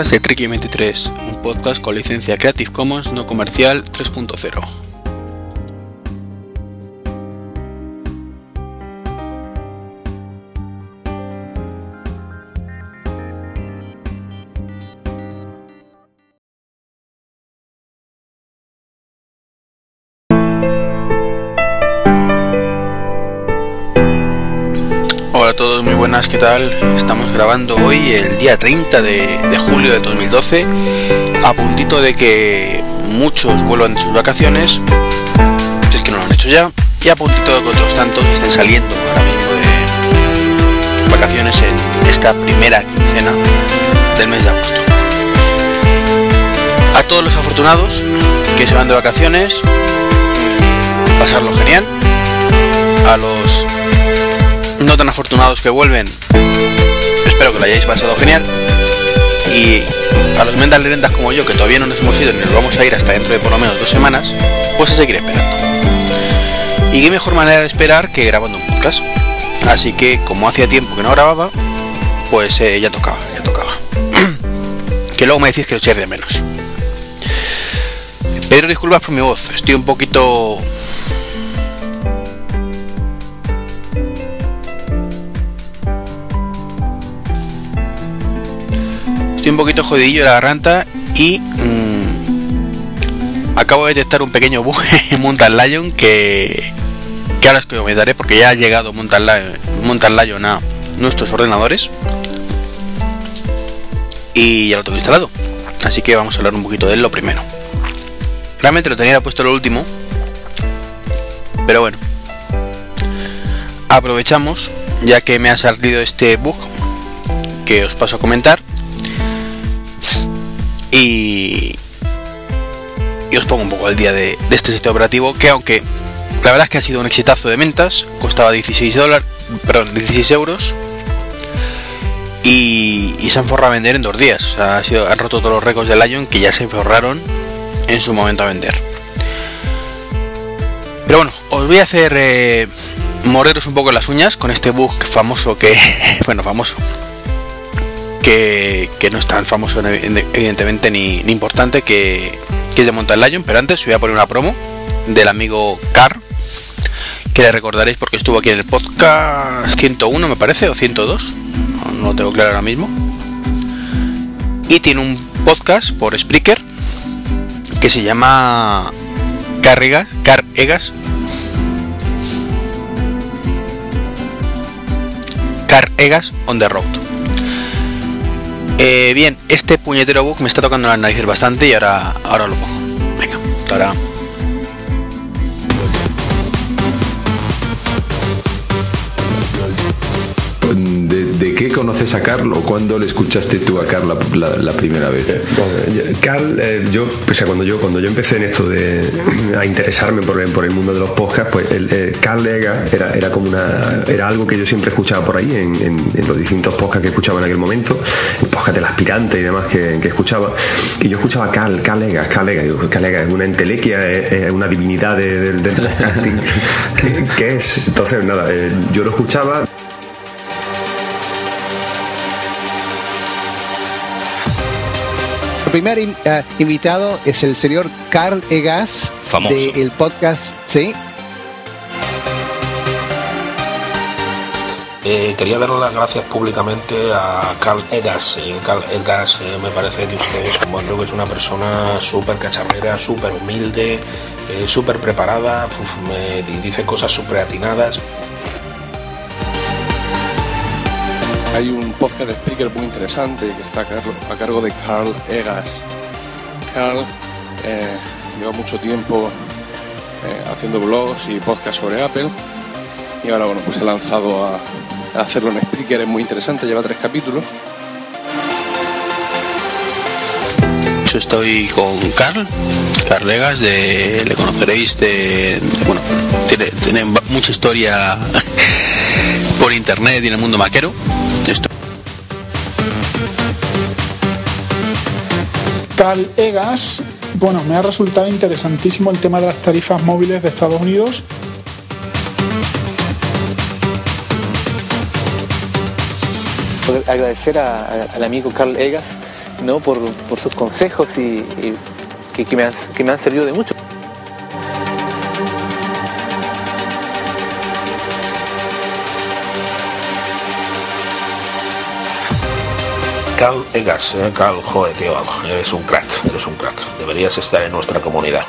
Podcast de Tricky 23, un podcast con licencia Creative Commons no comercial 3.0. Estamos grabando hoy el día 30 de, de julio de 2012, a puntito de que muchos vuelvan de sus vacaciones, si es que no lo han hecho ya, y a puntito de que otros tantos estén saliendo ahora mismo de vacaciones en esta primera quincena del mes de agosto. A todos los afortunados que se van de vacaciones, mm, pasarlo genial. A los no tan afortunados que vuelven, espero que lo hayáis pasado genial. Y a los mendas lerendas como yo, que todavía no nos hemos ido ni nos vamos a ir hasta dentro de por lo menos dos semanas, pues a seguir esperando. Y qué mejor manera de esperar que grabando un podcast. Así que, como hacía tiempo que no grababa, pues eh, ya tocaba, ya tocaba. que luego me decís que os echéis de menos. Pedro disculpas por mi voz, estoy un poquito Un poquito jodidillo la garganta y mmm, acabo de detectar un pequeño bug en Mountain Lion que, que ahora os comentaré porque ya ha llegado Mountain Lion, Mountain Lion a nuestros ordenadores y ya lo tengo instalado. Así que vamos a hablar un poquito de él lo primero. Realmente lo tenía puesto lo último, pero bueno, aprovechamos ya que me ha salido este bug que os paso a comentar y, y os pongo un poco al día de, este sistema operativo que aunque la verdad es que ha sido un exitazo de ventas, costaba 16 dólares, perdón, 16 euros y, se han forrado a vender en dos días. O sea, ha sido, han roto todos los récords del Lion que ya se forraron en su momento a vender. Pero bueno, os voy a hacer eh, morderos un poco las uñas con este bug famoso que, bueno, famoso, que, no es tan famoso evidentemente ni, importante que, que, es de Mountain Lion, pero antes voy a poner una promo del amigo Car, que le recordaréis porque estuvo aquí en el podcast 101 me parece, o 102, no, no lo tengo claro ahora mismo, y tiene un podcast por Spreaker que se llama Carregas, Car Egas. Car Egas on the Road eh, bien, este puñetero bug me está tocando las narices bastante y ahora, ahora lo pongo. Venga, ahora. ¿De, ¿De, qué conoces a Carl o cuándo le escuchaste tú a Carl la, la, la primera vez? Eh, bueno, Carl, eh, yo, o sea, cuando yo cuando yo empecé en esto de a interesarme por, por el mundo de los podcasts, pues el, eh, Carl Ega era, era como una era algo que yo siempre escuchaba por ahí en, en, en, los distintos podcasts que escuchaba en aquel momento, podcast del aspirante y demás que, que escuchaba, y yo escuchaba a Carl, Carl Ega, Carl Ega, digo, Carl Ega es una entelequia, es, es una divinidad del de, de podcasting, ¿Qué, ¿qué, es? Entonces, nada, eh, yo lo escuchaba. El primer uh, invitado es el señor Carl Egas del de podcast, ¿sí? Eh, quería darle las gracias públicamente a Carl Egas. Eh, Carl Egas eh, me parece que que es una persona súper cacharrera, súper humilde, eh, súper preparada, me dice cosas súper atinadas. Hay un podcast de speaker muy interesante que está a cargo de Carl Egas. Carl lleva mucho tiempo haciendo blogs y podcasts sobre Apple y ahora bueno pues he lanzado a hacerlo en speaker, es muy interesante, lleva tres capítulos. Estoy con Carl, Carl Egas, de, le conoceréis de, de bueno, tiene, tiene mucha historia por internet y en el mundo maquero. Carl Egas, bueno, me ha resultado interesantísimo el tema de las tarifas móviles de Estados Unidos. Agradecer al amigo Carl Egas ¿no? por, sus consejos y, que, me que me han servido de mucho. Carl Egas, eh, Carl, joder, tío, eres un crack, eres un crack. Deberías estar en nuestra comunidad.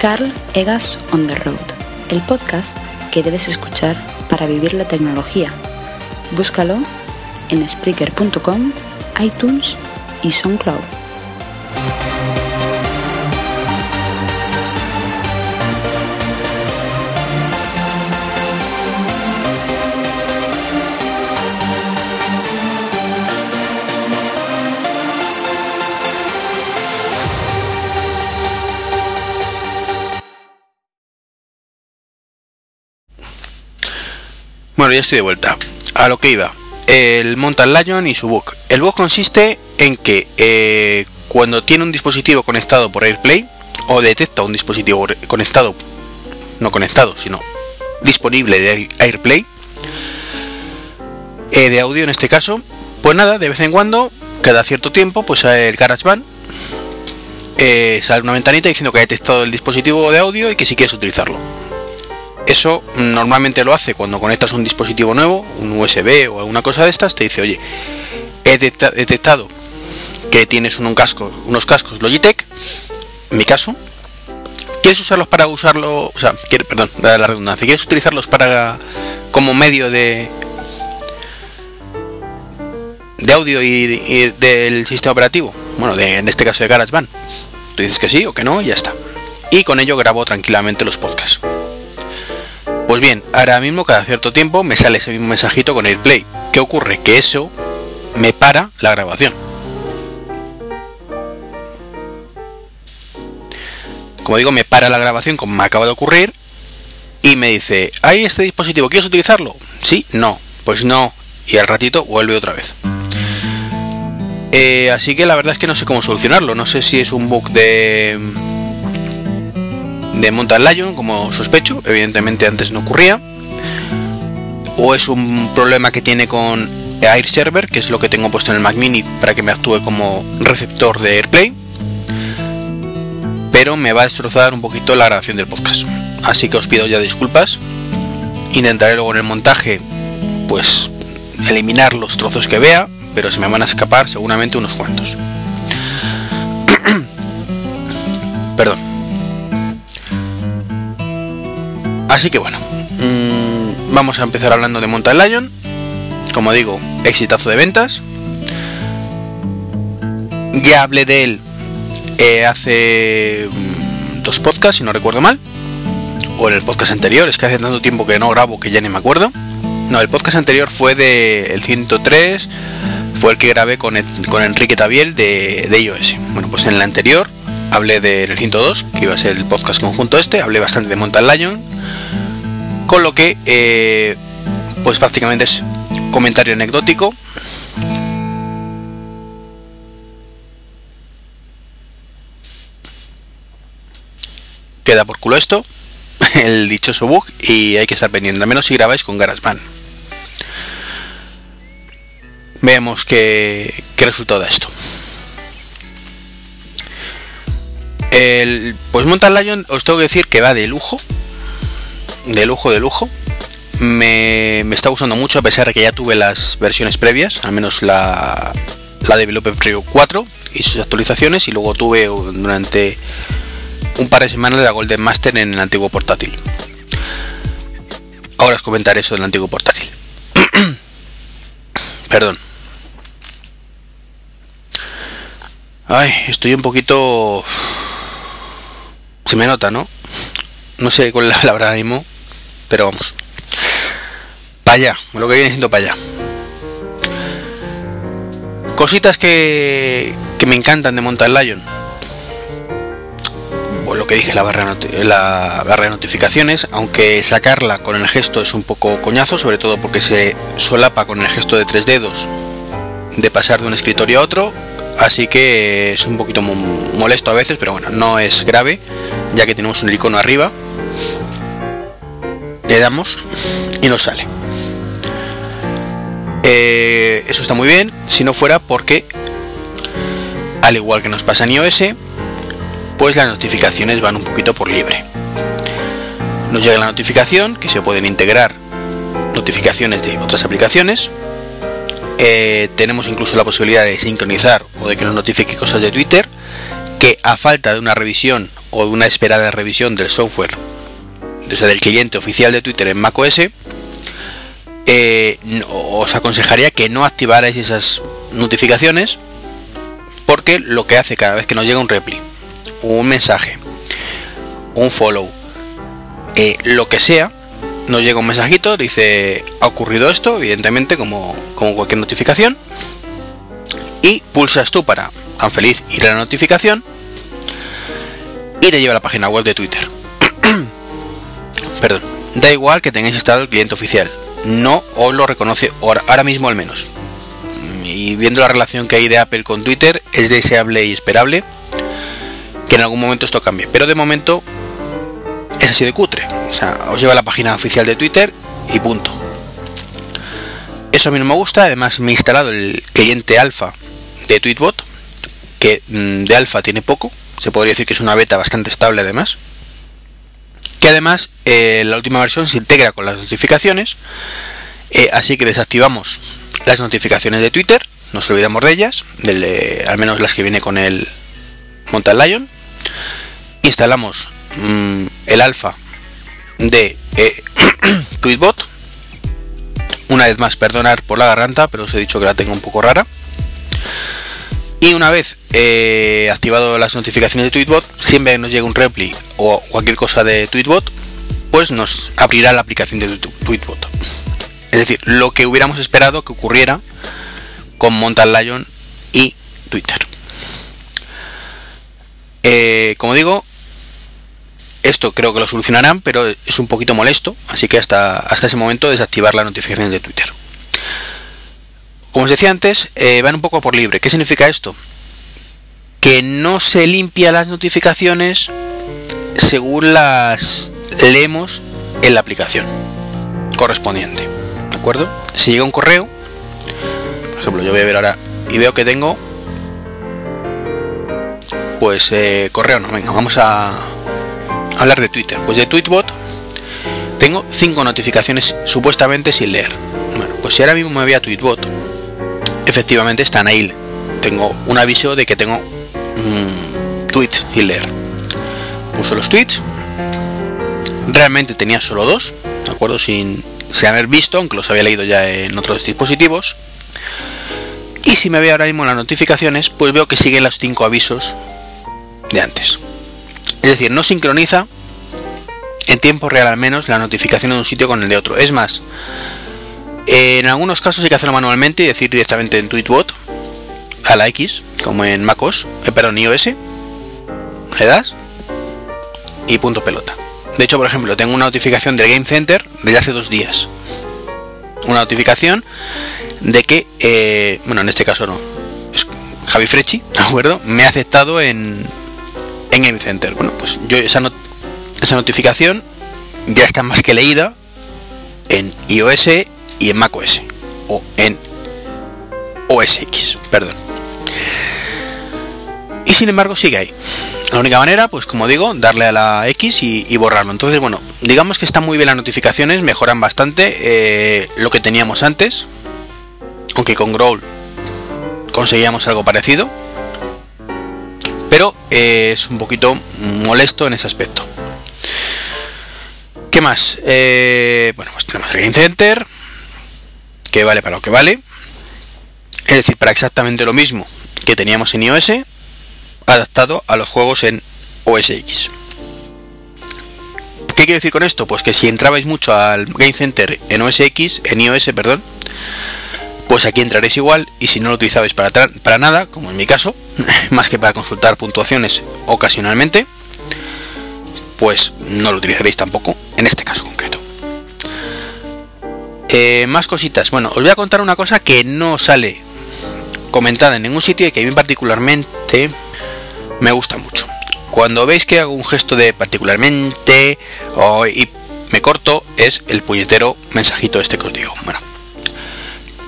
Carl Egas on the Road, el podcast que debes escuchar para vivir la tecnología. Búscalo en Spreaker.com, iTunes y SoundCloud. Bueno, ya estoy de vuelta. A lo que iba. El Mountain Lion y su bug. El bug consiste en que eh, cuando tiene un dispositivo conectado por AirPlay o detecta un dispositivo conectado, no conectado, sino disponible de AirPlay, eh, de audio en este caso, pues nada, de vez en cuando, cada cierto tiempo, pues el GarageBand eh, sale una ventanita diciendo que ha detectado el dispositivo de audio y que si quieres utilizarlo. Eso normalmente lo hace cuando conectas un dispositivo nuevo, un USB o alguna cosa de estas, te dice, oye, he detectado que tienes un, casco, unos cascos Logitech, en mi caso, ¿quieres usarlos para usarlo? O sea, perdón, la redundancia, ¿quieres utilizarlos para como medio de de audio y, del sistema operativo? Bueno, de, en este caso de GarageBand. Tú dices que sí o que no y ya está. Y con ello grabo tranquilamente los podcasts. Pues bien, ahora mismo cada cierto tiempo me sale ese mismo mensajito con AirPlay. ¿Qué ocurre? Que eso me para la grabación. Como digo, me para la grabación como me acaba de ocurrir y me dice, ¿hay este dispositivo? ¿Quieres utilizarlo? Sí, no, pues no. Y al ratito vuelve otra vez. Eh, así que la verdad es que no sé cómo solucionarlo. No sé si es un bug de de Mountain Lion, como sospecho, evidentemente antes no ocurría, o es un problema que tiene con Air Server, que es lo que tengo puesto en el Mac Mini para que me actúe como receptor de AirPlay, pero me va a destrozar un poquito la grabación del podcast. Así que os pido ya disculpas. Intentaré luego en el montaje, pues, eliminar los trozos que vea, pero se me van a escapar seguramente unos cuantos. Perdón. Así que bueno, mm, vamos a empezar hablando de Mountain Lion. Como digo, exitazo de ventas. Ya hablé de él eh, hace mm, dos podcasts, si no recuerdo mal. O en el podcast anterior, es que hace tanto tiempo que no grabo que ya ni me acuerdo. No, el podcast anterior fue de el 103, fue el que grabé con, con Enrique Tabiel de, de iOS. Bueno, pues en el anterior hablé del 102, que iba a ser el podcast conjunto este, hablé bastante de Mountain Lion, con lo que, eh, pues prácticamente es comentario anecdótico. Queda por culo esto, el dichoso bug, y hay que estar pendiente, al menos si grabáis con GarageBand. Veamos qué, qué resultado da esto. El, pues Mountain Lion os tengo que decir que va de lujo, de lujo, de lujo. Me, está gustando mucho a pesar de que ya tuve las versiones previas, al menos la, la Developer Preview 4 y sus actualizaciones y luego tuve durante un par de semanas la Golden Master en el antiguo portátil. Ahora os comentaré eso del antiguo portátil. Perdón. Ay, estoy un poquito se me nota, ¿no? No sé cuál la palabra ánimo, pero vamos. Para allá, lo que viene siendo para allá. Cositas que, que me encantan de Mountain Lion. Pues lo que dije, la barra, la barra de notificaciones, aunque sacarla con el gesto es un poco coñazo, sobre todo porque se solapa con el gesto de tres dedos de pasar de un escritorio a otro, así que es un poquito molesto a veces, pero bueno, no es grave, ya que tenemos un icono arriba. Le damos y nos sale. Eh, eso está muy bien, si no fuera porque, al igual que nos pasa en iOS, pues las notificaciones van un poquito por libre. Nos llega la notificación que se pueden integrar notificaciones de otras aplicaciones. Eh, tenemos incluso la posibilidad de sincronizar o de que nos notifique cosas de Twitter que a falta de una revisión o de una esperada revisión del software, o sea, del cliente oficial de Twitter en macOS, eh, os aconsejaría que no activarais esas notificaciones porque lo que hace cada vez que nos llega un repli, un mensaje, un follow, eh, lo que sea, nos llega un mensajito, dice ha ocurrido esto, evidentemente como, como cualquier notificación, y pulsas tú para tan feliz ir a la notificación y te lleva a la página web de Twitter. Perdón, da igual que tengáis instalado el cliente oficial, no os lo reconoce ahora, mismo al menos. Y viendo la relación que hay de Apple con Twitter, es deseable y esperable que en algún momento esto cambie. Pero de momento es así de cutre. Os lleva a la página oficial de Twitter y punto. Eso a mí no me gusta. Además me he instalado el cliente alfa de Tweetbot, que mm, de alfa tiene poco. Se podría decir que es una beta bastante estable además que además eh, la última versión se integra con las notificaciones, eh, así que desactivamos las notificaciones de Twitter, no nos olvidamos de ellas, al menos las que viene con el Mountain Lion, instalamos mm, el alfa de eh, Tweetbot, una vez más perdonar por la garganta, pero os he dicho que la tengo un poco rara. Y una vez eh, activado las notificaciones de Tweetbot, siempre nos llega un repli o cualquier cosa de Tweetbot, pues nos abrirá la aplicación de Tweetbot. Es decir, lo que hubiéramos esperado que ocurriera con Mountain Lion y Twitter. Eh, como digo, esto creo que lo solucionarán, pero es un poquito molesto, así que hasta, hasta ese momento desactivar las notificaciones de Twitter. Como os decía antes, eh, van un poco por libre. ¿Qué significa esto? Que no se limpia las notificaciones según las leemos en la aplicación correspondiente. ¿De acuerdo? Si llega un correo, por ejemplo, yo voy a ver ahora y veo que tengo, pues eh, correo no, venga, vamos a hablar de Twitter. Pues de Tweetbot tengo cinco notificaciones supuestamente sin leer. Bueno, pues si ahora mismo me voy a Tweetbot efectivamente están ahí. Tengo un aviso de que tengo un tweet y leer. Puso los tweets. Realmente tenía solo dos, ¿de acuerdo? Sin, sin haber visto, aunque los había leído ya en otros dispositivos. Y si me veo ahora mismo las notificaciones, pues veo que siguen los cinco avisos de antes. Es decir, no sincroniza en tiempo real al menos la notificación de un sitio con el de otro. Es más, en algunos casos hay que hacerlo manualmente y decir directamente en Tweetbot a la X, como en MacOS, eh, perdón, iOS, le das y punto pelota. De hecho, por ejemplo, tengo una notificación del Game Center desde hace dos días. Una notificación de que, eh, bueno, en este caso no, es Javi Frechi, ¿de acuerdo? Me ha aceptado en, en Game Center. Bueno, pues yo esa, notificación ya está más que leída en iOS y en macOS o en OS X, perdón. Y sin embargo sigue ahí. La única manera, pues como digo, darle a la X y, borrarlo. Entonces, bueno, digamos que están muy bien las notificaciones, mejoran bastante eh, lo que teníamos antes. Aunque con Growl conseguíamos algo parecido. Pero eh, es un poquito molesto en ese aspecto. ¿Qué más? Eh, bueno, pues tenemos el Game Center, que vale para lo que vale. Es decir, para exactamente lo mismo que teníamos en iOS, adaptado a los juegos en OS X. ¿Qué quiero decir con esto? Pues que si entrabais mucho al Game Center en OS X, en iOS, perdón, pues aquí entraréis igual y si no lo utilizabais para, para nada, como en mi caso, más que para consultar puntuaciones ocasionalmente, pues no lo utilizaréis tampoco en este caso concreto. Eh, más cositas. Bueno, os voy a contar una cosa que no sale comentada en ningún sitio y que a mí particularmente me gusta mucho. Cuando veis que hago un gesto de particularmente y me corto, es el puñetero mensajito este que os digo. Bueno,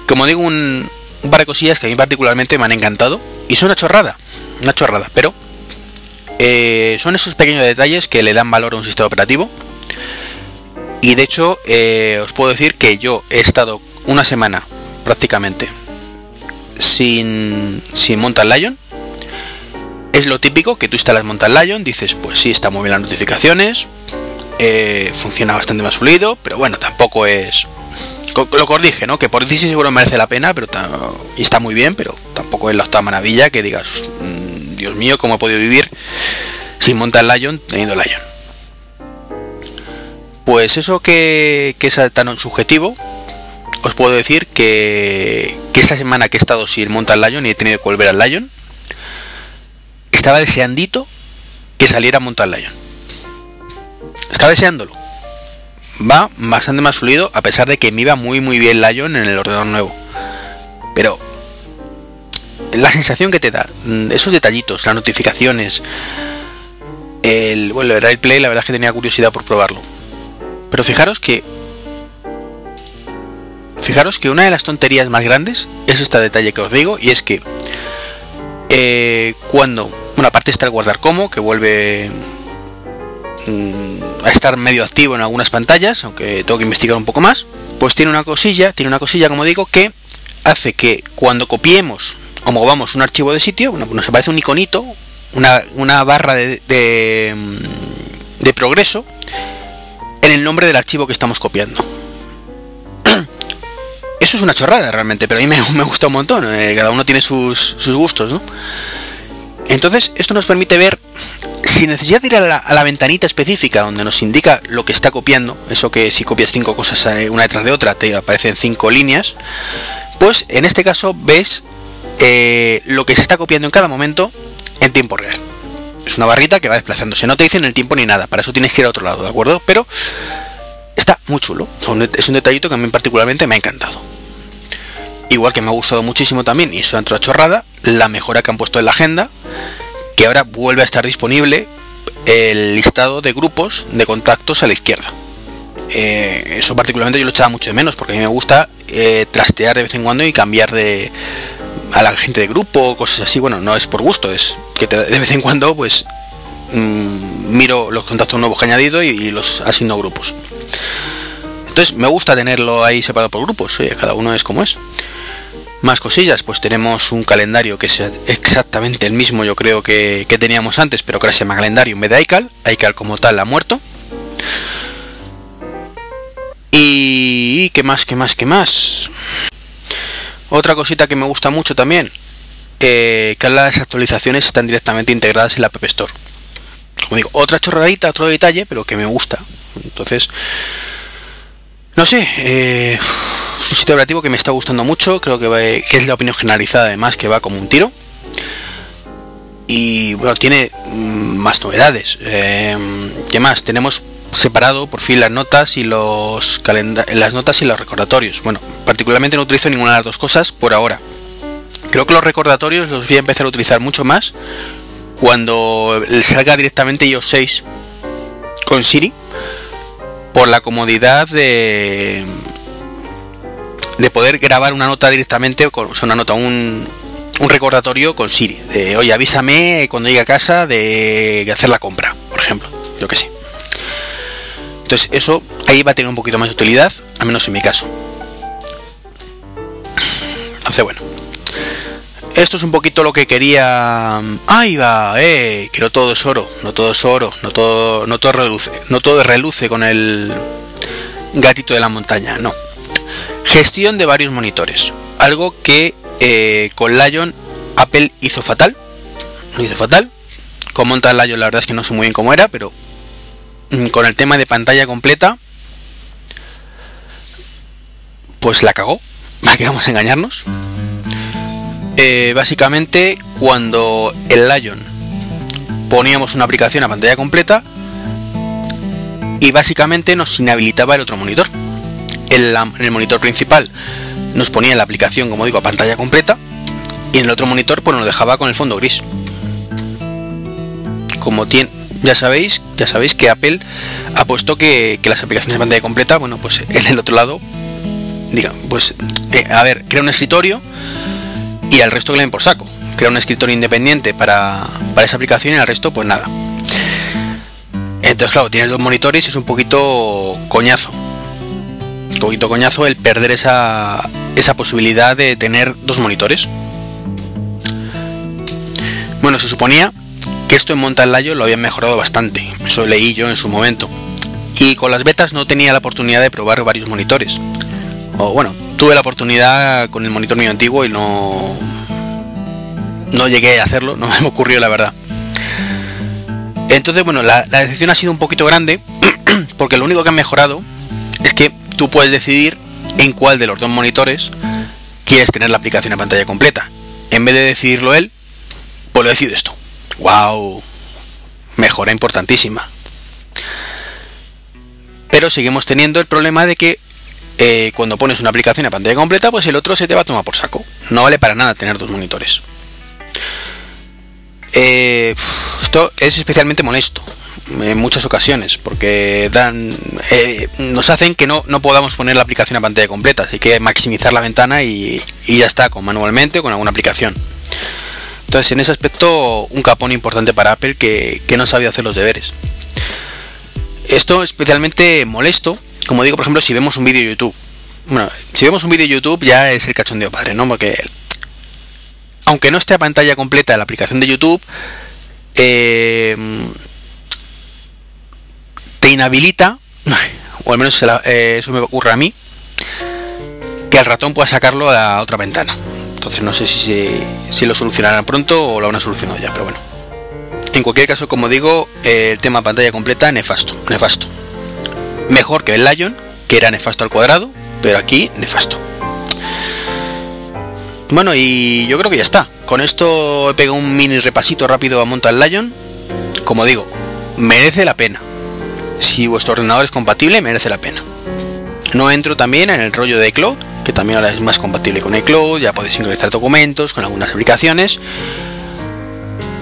como digo, un, par de cosillas que a mí particularmente me han encantado y son una chorrada, una chorrada, pero eh, son esos pequeños detalles que le dan valor a un sistema operativo. Y de hecho, eh, os puedo decir que yo he estado una semana prácticamente sin, sin Lion es lo típico que tú instalas Mountain Lion, dices, pues sí, está muy bien las notificaciones, eh, funciona bastante más fluido, pero bueno, tampoco es lo que os dije, ¿no? Que por 16 seguro merece la pena, pero y está muy bien, pero tampoco es la maravilla que digas, mm, Dios mío, cómo he podido vivir sin montar Lion teniendo Lion. Pues eso que, es tan subjetivo, os puedo decir que, que esta semana que he estado sin montar Lion y he tenido que volver al Lion, estaba deseandito que saliera Mountain Lion. Estaba deseándolo. Va bastante más fluido, a pesar de que me iba muy muy bien Lion en el ordenador nuevo. Pero la sensación que te da, mm, esos detallitos, las notificaciones, el bueno, el AirPlay, la verdad es que tenía curiosidad por probarlo. Pero fijaros que fijaros que una de las tonterías más grandes es este detalle que os digo y es que eh, cuando bueno, aparte está el guardar como, que vuelve a estar medio activo en algunas pantallas, aunque tengo que investigar un poco más. Pues tiene una cosilla, tiene una cosilla, como digo, que hace que cuando copiemos o movamos un archivo de sitio, bueno, nos aparece un iconito, una, barra de, de, mm, progreso en el nombre del archivo que estamos copiando. Eso es una chorrada realmente, pero a mí me, gusta un montón. Eh, cada uno tiene sus, gustos. Entonces, esto nos permite ver, sin necesidad de ir a la, ventanita específica donde nos indica lo que está copiando, eso que si copias cinco cosas eh, una detrás de otra te aparecen cinco líneas, pues en este caso ves eh, lo que se está copiando en cada momento en tiempo real. Es una barrita que va desplazándose, no te dicen el tiempo ni nada, para eso tienes que ir a otro lado, ¿de acuerdo? Pero está muy chulo, es un detallito que a mí particularmente me ha encantado. Igual que me ha gustado muchísimo también, y eso entró la mejora que han puesto en la agenda, que ahora vuelve a estar disponible el listado de grupos de contactos a la izquierda. Eh, eso particularmente yo lo echaba mucho de menos porque a mí me gusta eh, trastear de vez en cuando y cambiar de a la gente de grupo, cosas así. Bueno, no es por gusto, es que de vez en cuando pues mm, miro los contactos nuevos que he añadido y, los asigno grupos. Entonces me gusta tenerlo ahí separado por grupos, cada uno es como es. Más cosillas, pues tenemos un calendario que es exactamente el mismo yo creo que, teníamos antes, pero que ahora se llama calendario en vez de iCal. iCal como tal ha muerto. Y qué más, qué más, qué más. Otra cosita que me gusta mucho también, eh, que las actualizaciones están directamente integradas en la App Store. Como digo, otra chorradita, otro detalle, pero que me gusta. Entonces, no sé, eh, un sitio operativo que me está gustando mucho, creo que, que es la opinión generalizada además, que va como un tiro. Y bueno, tiene mm, más novedades. Eh, ¿Qué más? Tenemos separado por fin las notas y los las notas y los recordatorios. Bueno, particularmente no utilizo ninguna de las dos cosas por ahora. Creo que los recordatorios los voy a empezar a utilizar mucho más cuando salga directamente iOS 6 con Siri por la comodidad de de poder grabar una nota directamente, con, una nota, un, un recordatorio con Siri, de oye, avísame cuando llegue a casa de hacer la compra, por ejemplo, yo que sé. Entonces eso ahí va a tener un poquito más de utilidad, al menos en mi caso. Entonces bueno. Esto es un poquito lo que quería. Ahí va, eh, que no todo es oro, no todo es oro, no todo, no todo reluce, no todo reluce con el gatito de la montaña, no. Gestión de varios monitores. Algo que eh, con Lion Apple hizo fatal. Lo hizo fatal. Con montar Lion la verdad es que no sé muy bien cómo era, pero mm, con el tema de pantalla completa, pues la cagó. ¿Para que vamos a engañarnos? Eh, básicamente, cuando el Lion poníamos una aplicación a pantalla completa y básicamente nos inhabilitaba el otro monitor en, el monitor principal nos ponía la aplicación, como digo, a pantalla completa y en el otro monitor pues nos dejaba con el fondo gris. Como tiene, ya sabéis, ya sabéis que Apple ha puesto que, las aplicaciones de pantalla completa, bueno, pues en el otro lado, diga, pues, eh, a ver, crea un escritorio y al resto que le den por saco. Crea un escritorio independiente para, para esa aplicación y al resto, pues nada. Entonces, claro, tienes dos monitores y es un poquito coñazo. Un poquito coñazo el perder esa, esa posibilidad de tener dos monitores. Bueno, se suponía que esto en Mountain Lion lo habían mejorado bastante, eso leí yo en su momento. Y con las betas no tenía la oportunidad de probar varios monitores. O bueno, tuve la oportunidad con el monitor mío antiguo y no no llegué a hacerlo, no me ocurrió la verdad. Entonces, bueno, la, decisión ha sido un poquito grande porque lo único que han mejorado es que tú puedes decidir en cuál de los dos monitores quieres tener la aplicación en pantalla completa. En vez de decidirlo él, pues lo decides tú. ¡Wow! Mejora importantísima. Pero seguimos teniendo el problema de que eh, cuando pones una aplicación a pantalla completa, pues el otro se te va a tomar por saco. No vale para nada tener dos monitores. Eh, esto es especialmente molesto en muchas ocasiones porque dan eh, nos hacen que no, no podamos poner la aplicación a pantalla completa así que maximizar la ventana y, y ya está con manualmente o con alguna aplicación entonces, en ese aspecto, un capón importante para Apple que, no sabía hacer los deberes. Esto es especialmente molesto, como digo, por ejemplo, si vemos un vídeo de YouTube. Bueno, si vemos un vídeo de YouTube ya es el cachondeo padre, ¿no? Porque aunque no esté a pantalla completa la aplicación de YouTube, eh, te inhabilita, o al menos eh, eso me ocurre a mí, que el ratón pueda sacarlo a otra ventana. Entonces no sé si, lo solucionarán pronto o lo van a solucionar ya, pero bueno. En cualquier caso, como digo, el tema pantalla completa, nefasto, nefasto. Mejor que el Lion, que era nefasto al cuadrado, pero aquí nefasto. Bueno, y yo creo que ya está. Con esto he pegado un mini repasito rápido a Mountain Lion. Como digo, merece la pena. Si vuestro ordenador es compatible, merece la pena. No entro también en el rollo de cloud, que también ahora es más compatible con iCloud, ya podéis sincronizar documentos con algunas aplicaciones,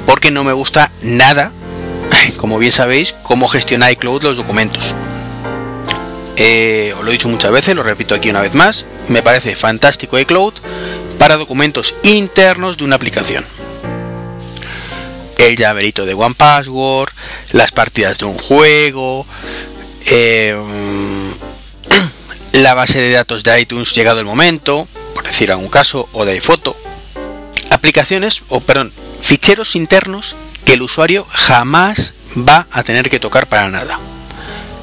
porque no me gusta nada, como bien sabéis, cómo gestiona iCloud los documentos. Eh, os lo he dicho muchas veces, lo repito aquí una vez más, me parece fantástico iCloud para documentos internos de una aplicación. El llaverito de One Password, las partidas de un juego, eh, la base de datos de iTunes llegado el momento, por decir algún caso, o de iPhoto, aplicaciones, o perdón, ficheros internos que el usuario jamás va a tener que tocar para nada.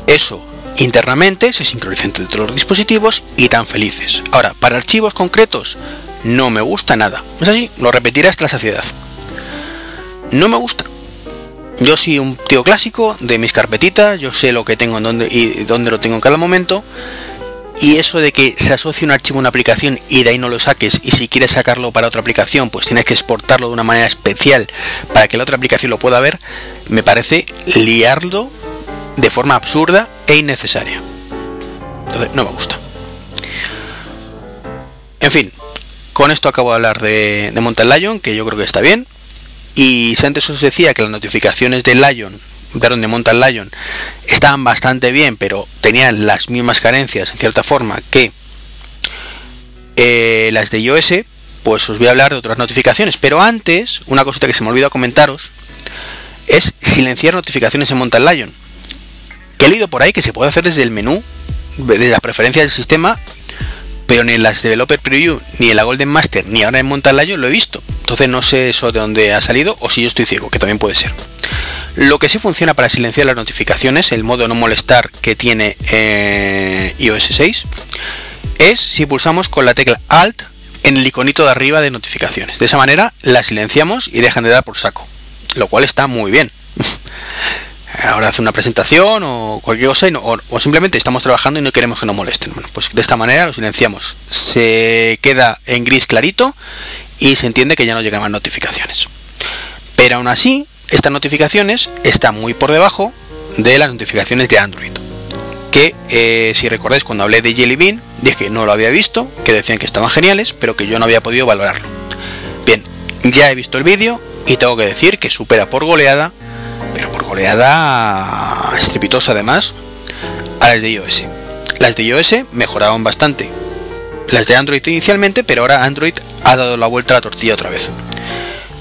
Eso internamente se sincroniza entre los dispositivos y tan felices. Ahora, para archivos concretos, no me gusta nada. Es así, lo repetiré hasta la saciedad. No me gusta. Yo soy un tío clásico de mis carpetitas, yo sé lo que tengo en dónde y dónde lo tengo en cada momento y eso de que se asocie un archivo a una aplicación y de ahí no lo saques y si quieres sacarlo para otra aplicación pues tienes que exportarlo de una manera especial para que la otra aplicación lo pueda ver, me parece liarlo de forma absurda e innecesaria. Entonces, no me gusta. En fin, con esto acabo de hablar de, de Mountain Lion, que yo creo que está bien. Y si antes os decía que las notificaciones de Lion de Mountain Lion estaban bastante bien, pero tenían las mismas carencias en cierta forma que eh, las de iOS, pues os voy a hablar de otras notificaciones. Pero antes, una cosita que se me olvidó comentaros es silenciar notificaciones en Mountain Lion. He leído por ahí que se puede hacer desde el menú, desde las preferencias del sistema, pero ni en las Developer Preview, ni en la Golden Master, ni ahora en Mountain Lion lo he visto. Entonces no sé eso de dónde ha salido o si yo estoy ciego, que también puede ser. Lo que sí funciona para silenciar las notificaciones, el modo no molestar que tiene eh, iOS 6, es si pulsamos con la tecla Alt en el iconito de arriba de notificaciones. De esa manera las silenciamos y dejan de dar por saco, lo cual está muy bien. Ahora hace una presentación o cualquier cosa o, simplemente estamos trabajando y no queremos que nos molesten. Bueno, pues de esta manera lo silenciamos. Se queda en gris clarito y se entiende que ya no llegan más notificaciones. Pero aún así, estas notificaciones están muy por debajo de las notificaciones de Android. Que eh, si recordáis cuando hablé de Jelly Bean, dije que no lo había visto, que decían que estaban geniales, pero que yo no había podido valorarlo. Bien, Ya he visto el vídeo y tengo que decir que supera por goleada, pero por goleada estrepitosa además, a las de iOS. Las de iOS mejoraban bastante. Las de Android inicialmente, pero ahora Android ha dado la vuelta a la tortilla otra vez.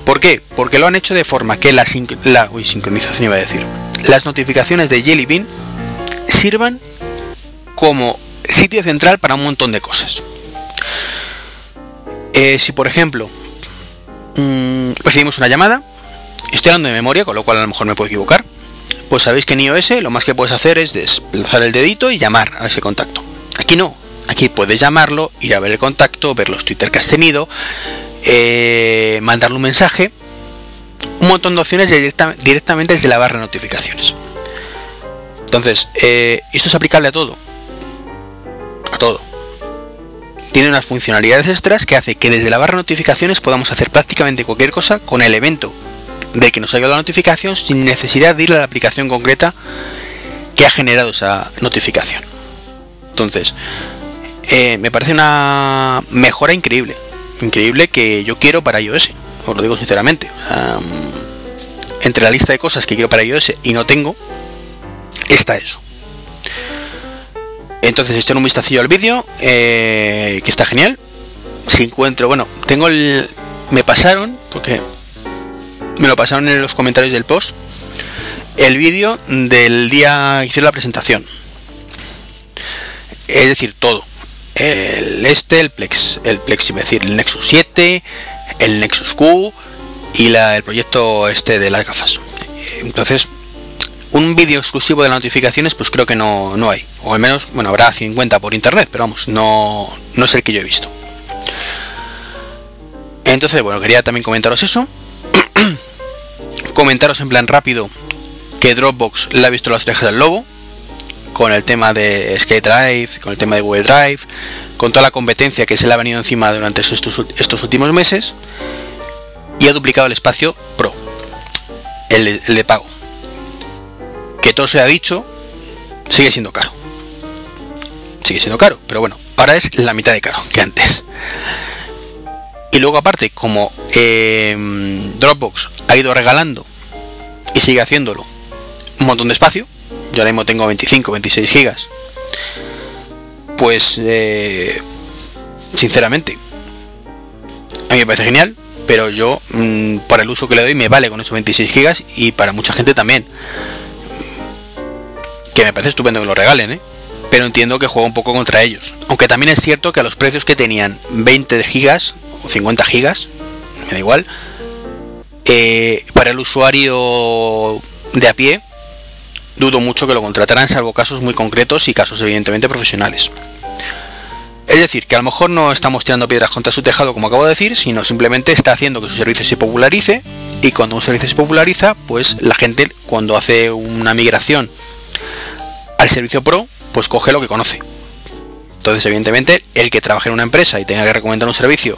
¿Por qué? Porque lo han hecho de forma que la, la sincronización iba a decir. Las notificaciones de Jelly Bean sirvan como sitio central para un montón de cosas. Eh, si por ejemplo mmm, recibimos una llamada, estoy hablando de memoria, con lo cual a lo mejor me puedo equivocar, pues sabéis que en iOS lo más que puedes hacer es desplazar el dedito y llamar a ese contacto. Aquí no, aquí puedes llamarlo, ir a ver el contacto, ver los Twitter que has tenido, eh, mandarle un mensaje, un montón de opciones directamente desde la barra de notificaciones. Entonces, eh, esto es aplicable a todo. A todo. Tiene unas funcionalidades extras que hace que desde la barra de notificaciones podamos hacer prácticamente cualquier cosa con el evento de que nos llegado la notificación sin necesidad de ir a la aplicación concreta que ha generado esa notificación. Entonces, eh, me parece una mejora increíble. Increíble que yo quiero para iOS. Os lo digo sinceramente. entre la lista de cosas que quiero para iOS y no tengo, está eso. Entonces, echen un vistacillo al vídeo, eh, que está genial. Si encuentro, bueno, tengo el. Me pasaron, porque me lo pasaron en los comentarios del post, el vídeo del día que hice la presentación. Es decir, todo. El este, el Plex, el Plex, es decir, el Nexus 7, el Nexus Q y la, el proyecto este de las gafas. Entonces, un vídeo exclusivo de las notificaciones, pues creo que no, no hay. O al menos, bueno, habrá 50 por internet, pero vamos, no, no es el que yo he visto. Entonces, bueno, quería también comentaros eso. comentaros en plan rápido que Dropbox le ha visto las orejas del lobo. Con el tema de Skate Drive, con el tema de Google Drive, con toda la competencia que se le ha venido encima durante estos, estos últimos meses. Y ha duplicado el espacio Pro, el de pago que todo se ha dicho, sigue siendo caro. Sigue siendo caro, pero bueno, ahora es la mitad de caro que antes. Y luego aparte, como eh, Dropbox ha ido regalando y sigue haciéndolo un montón de espacio, yo ahora mismo tengo 25, 26 gigas, pues eh, sinceramente, a mí me parece genial, pero yo mm, por el uso que le doy me vale con esos 26 gigas y para mucha gente también que me parece estupendo que lo regalen, ¿eh? pero entiendo que juega un poco contra ellos. Aunque también es cierto que a los precios que tenían 20 gigas 50 gigas, me da igual, eh, para el usuario de a pie, dudo mucho que lo contrataran, salvo casos muy concretos y casos evidentemente profesionales. Es decir, que a lo mejor no estamos tirando piedras contra su tejado, como acabo de decir, sino simplemente está haciendo que su servicio se popularice y cuando un servicio se populariza, pues la gente cuando hace una migración al servicio pro, pues coge lo que conoce. Entonces, evidentemente, el que trabaje en una empresa y tenga que recomendar un servicio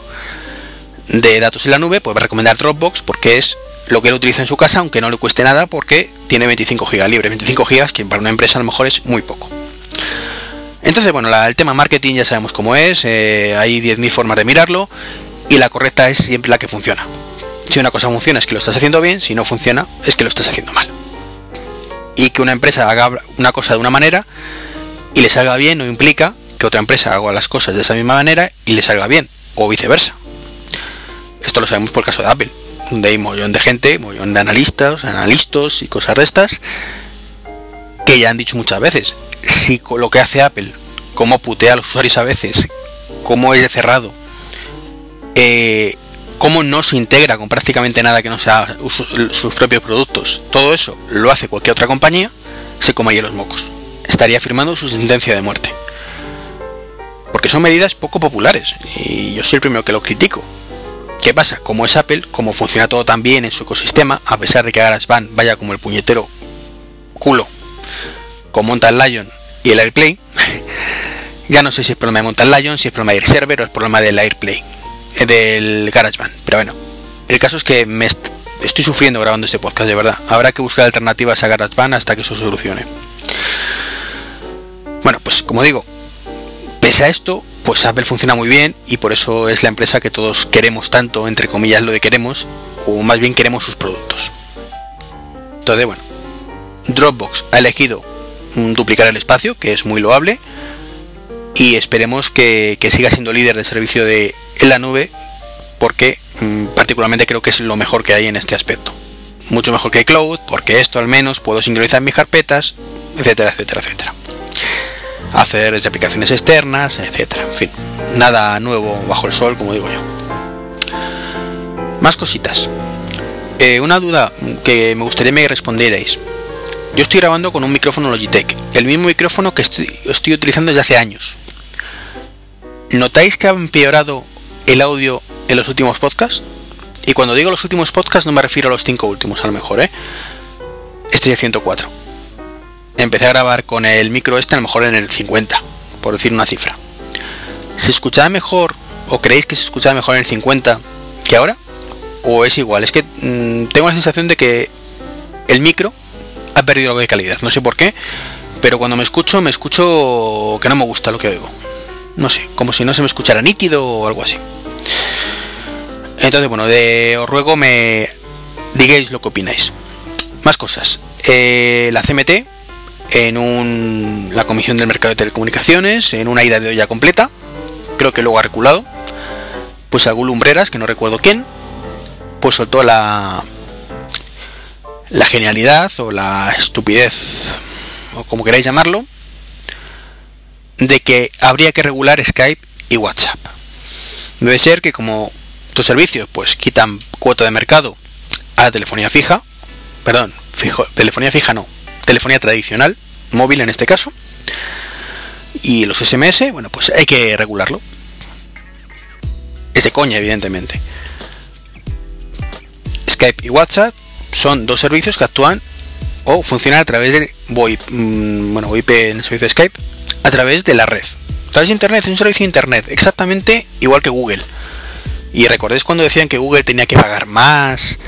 de datos en la nube, pues va a recomendar Dropbox porque es lo que él utiliza en su casa, aunque no le cueste nada porque tiene 25 GB libre. 25 GB que para una empresa a lo mejor es muy poco. Entonces, bueno, el tema marketing ya sabemos cómo es, eh, hay 10.000 formas de mirarlo y la correcta es siempre la que funciona. Si una cosa funciona es que lo estás haciendo bien, si no funciona es que lo estás haciendo mal y que una empresa haga una cosa de una manera y le salga bien no implica que otra empresa haga las cosas de esa misma manera y le salga bien, o viceversa. Esto lo sabemos por el caso de Apple, donde hay un montón de gente, un montón de analistas, analistas y cosas de estas, que ya han dicho muchas veces, si lo que hace Apple, cómo putea a los usuarios a veces, cómo es de cerrado, eh, cómo no se integra con prácticamente nada que no sea sus propios productos. Todo eso lo hace cualquier otra compañía, se come ahí los mocos. Estaría firmando su sentencia de muerte. Porque son medidas poco populares y yo soy el primero que lo critico. ¿Qué pasa? Como es Apple, como funciona todo tan bien en su ecosistema, a pesar de que van vaya como el puñetero culo con Mountain Lion y el AirPlay, ya no sé si es problema de Mountain Lion, si es problema de AirServer o es problema del AirPlay del GarageBand. Pero bueno, el caso es que me estoy sufriendo grabando este podcast, de verdad. Habrá que buscar alternativas a GarageBand hasta que eso solucione. Bueno, pues como digo, pese a esto, pues Apple funciona muy bien y por eso es la empresa que todos queremos tanto, entre comillas lo de queremos, o más bien queremos sus productos. Entonces, bueno, Dropbox ha elegido duplicar el espacio, que es muy loable, y esperemos que, siga siendo líder del servicio de en la nube, porque mm, particularmente creo que es lo mejor que hay en este aspecto. Mucho mejor que Cloud, porque esto al menos puedo sincronizar mis carpetas, etcétera, etcétera, etcétera. Hacer aplicaciones externas, etcétera. En fin, nada nuevo bajo el sol, como digo yo. Más cositas. Eh, una duda que me gustaría me respondierais. Yo estoy grabando con un micrófono Logitech, el mismo micrófono que estoy, utilizando desde hace años. ¿Notáis que ha empeorado el audio en los últimos podcasts? Y cuando digo los últimos podcasts no me refiero a los cinco últimos, a lo mejor, ¿eh? Este es el 104. Empecé a grabar con el micro este a lo mejor en el 50, por decir una cifra. ¿Se escuchaba mejor o creéis que se escuchaba mejor en el 50 que ahora? ¿O es igual? Es que mm, tengo la sensación de que el micro ha perdido algo de calidad. No sé por qué, pero cuando me escucho, me escucho que no me gusta lo que oigo. No sé, como si no se me escuchara nítido o algo así. Entonces, bueno, de, os ruego me digáis lo que opináis. Más cosas. Eh, la CMT, en un, la Comisión del Mercado de Telecomunicaciones, en una ida de olla completa, creo que luego ha reculado, pues algún lumbreras, que no recuerdo quién, pues soltó la, la genialidad o la estupidez, o como queráis llamarlo, de que habría que regular Skype y WhatsApp. Debe ser que como estos servicios pues quitan cuota de mercado a la telefonía fija, perdón, fijo, telefonía fija no, telefonía tradicional, móvil en este caso, y los SMS, bueno, pues hay que regularlo. Es de coña, evidentemente. Skype y WhatsApp son dos servicios que actúan o funcionan a través de VoIP, mm, bueno, VoIP en el servicio Skype, a través de la red. A través de Internet, es un servicio de Internet, exactamente igual que Google. Y recordéis cuando decían que Google tenía que pagar más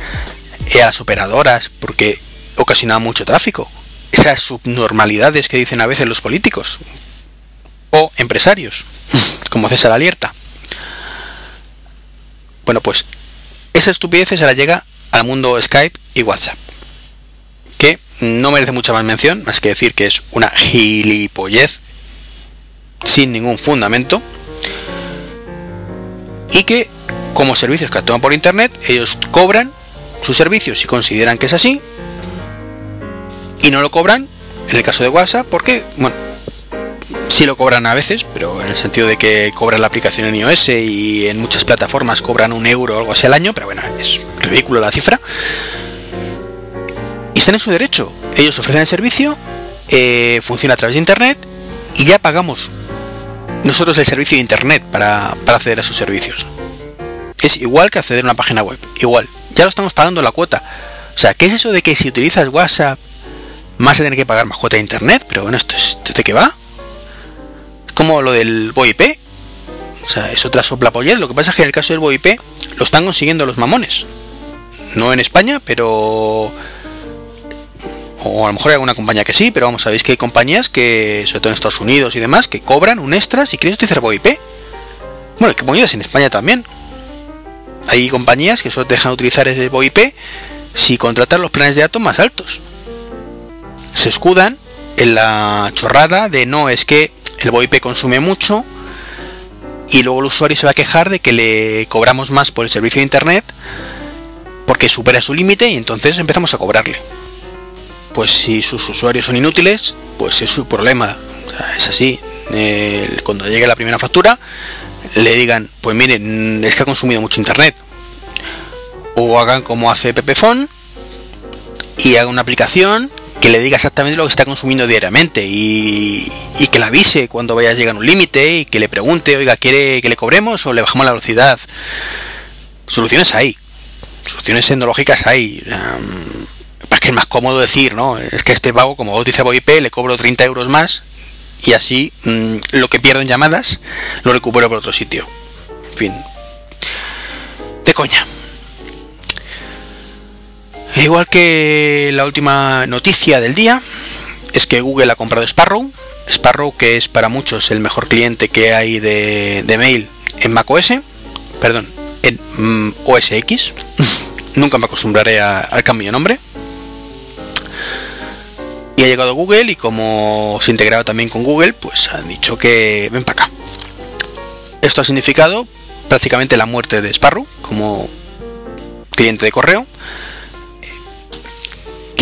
eh, a las operadoras porque ocasionaba mucho tráfico. Esas subnormalidades que dicen a veces los políticos o empresarios, como César Alierta. Bueno, pues esa estupidez se la llega al mundo Skype y WhatsApp. Que no merece mucha más mención, más que decir que es una gilipollez sin ningún fundamento. Y que como servicios que actúan por internet, ellos cobran sus servicios si consideran que es así. Y no lo cobran, en el caso de WhatsApp, porque, bueno, sí lo cobran a veces, pero en el sentido de que cobran la aplicación en iOS y en muchas plataformas cobran un euro o algo así al año, pero bueno, es ridículo la cifra. Y están en su derecho. Ellos ofrecen el servicio, eh, funciona a través de Internet y ya pagamos nosotros el servicio de Internet para, acceder a sus servicios. Es igual que acceder a una página web, igual. Ya lo estamos pagando la cuota. O sea, ¿qué es eso de que si utilizas WhatsApp vas a tener que pagar más cuota de Internet? Pero bueno, ¿esto, es, ¿de qué va? como lo del VoIP. O sea, es otra sopla poller. Lo que pasa es que en el caso del VoIP lo están consiguiendo los mamones. No en España, pero... O a lo mejor hay alguna compañía que sí, pero vamos, sabéis que hay compañías que, sobre todo en Estados Unidos y demás, que cobran un extra si quieres utilizar VoIP. Bueno, que compañías en España también. Hay compañías que solo dejan utilizar ese VoIP si contratan los planes de datos más altos. Se escudan en la chorrada de no, es que el VoIP consume mucho y luego el usuario se va a quejar de que le cobramos más por el servicio de internet porque supera su límite y entonces empezamos a cobrarle. Pues si sus usuarios son inútiles, pues es su problema. es así. cuando llegue la primera factura, le digan, pues miren, es que ha consumido mucho internet. O hagan como hace Pepefon y hagan una aplicación que le diga exactamente lo que está consumiendo diariamente y, que le avise cuando vaya a llegar un límite y que le pregunte, oiga, ¿quiere que le cobremos o le bajamos la velocidad? Soluciones hay, soluciones tecnológicas hay. es que es más cómodo decir, ¿no? Es que este pago, como utiliza VoIP, le cobro 30 euros más y así mm, lo que pierdo en llamadas lo recupero por otro sitio. Fin. De coña. Igual que la última noticia del día, es que Google ha comprado Sparrow. Sparrow que es para muchos el mejor cliente que hay de, mail en macOS. Perdón, en mm, OS X. Nunca me acostumbraré al cambio de nombre. Y ha llegado Google y como se ha integrado también con Google, pues han dicho que ven para acá. Esto ha significado prácticamente la muerte de Sparrow como cliente de correo.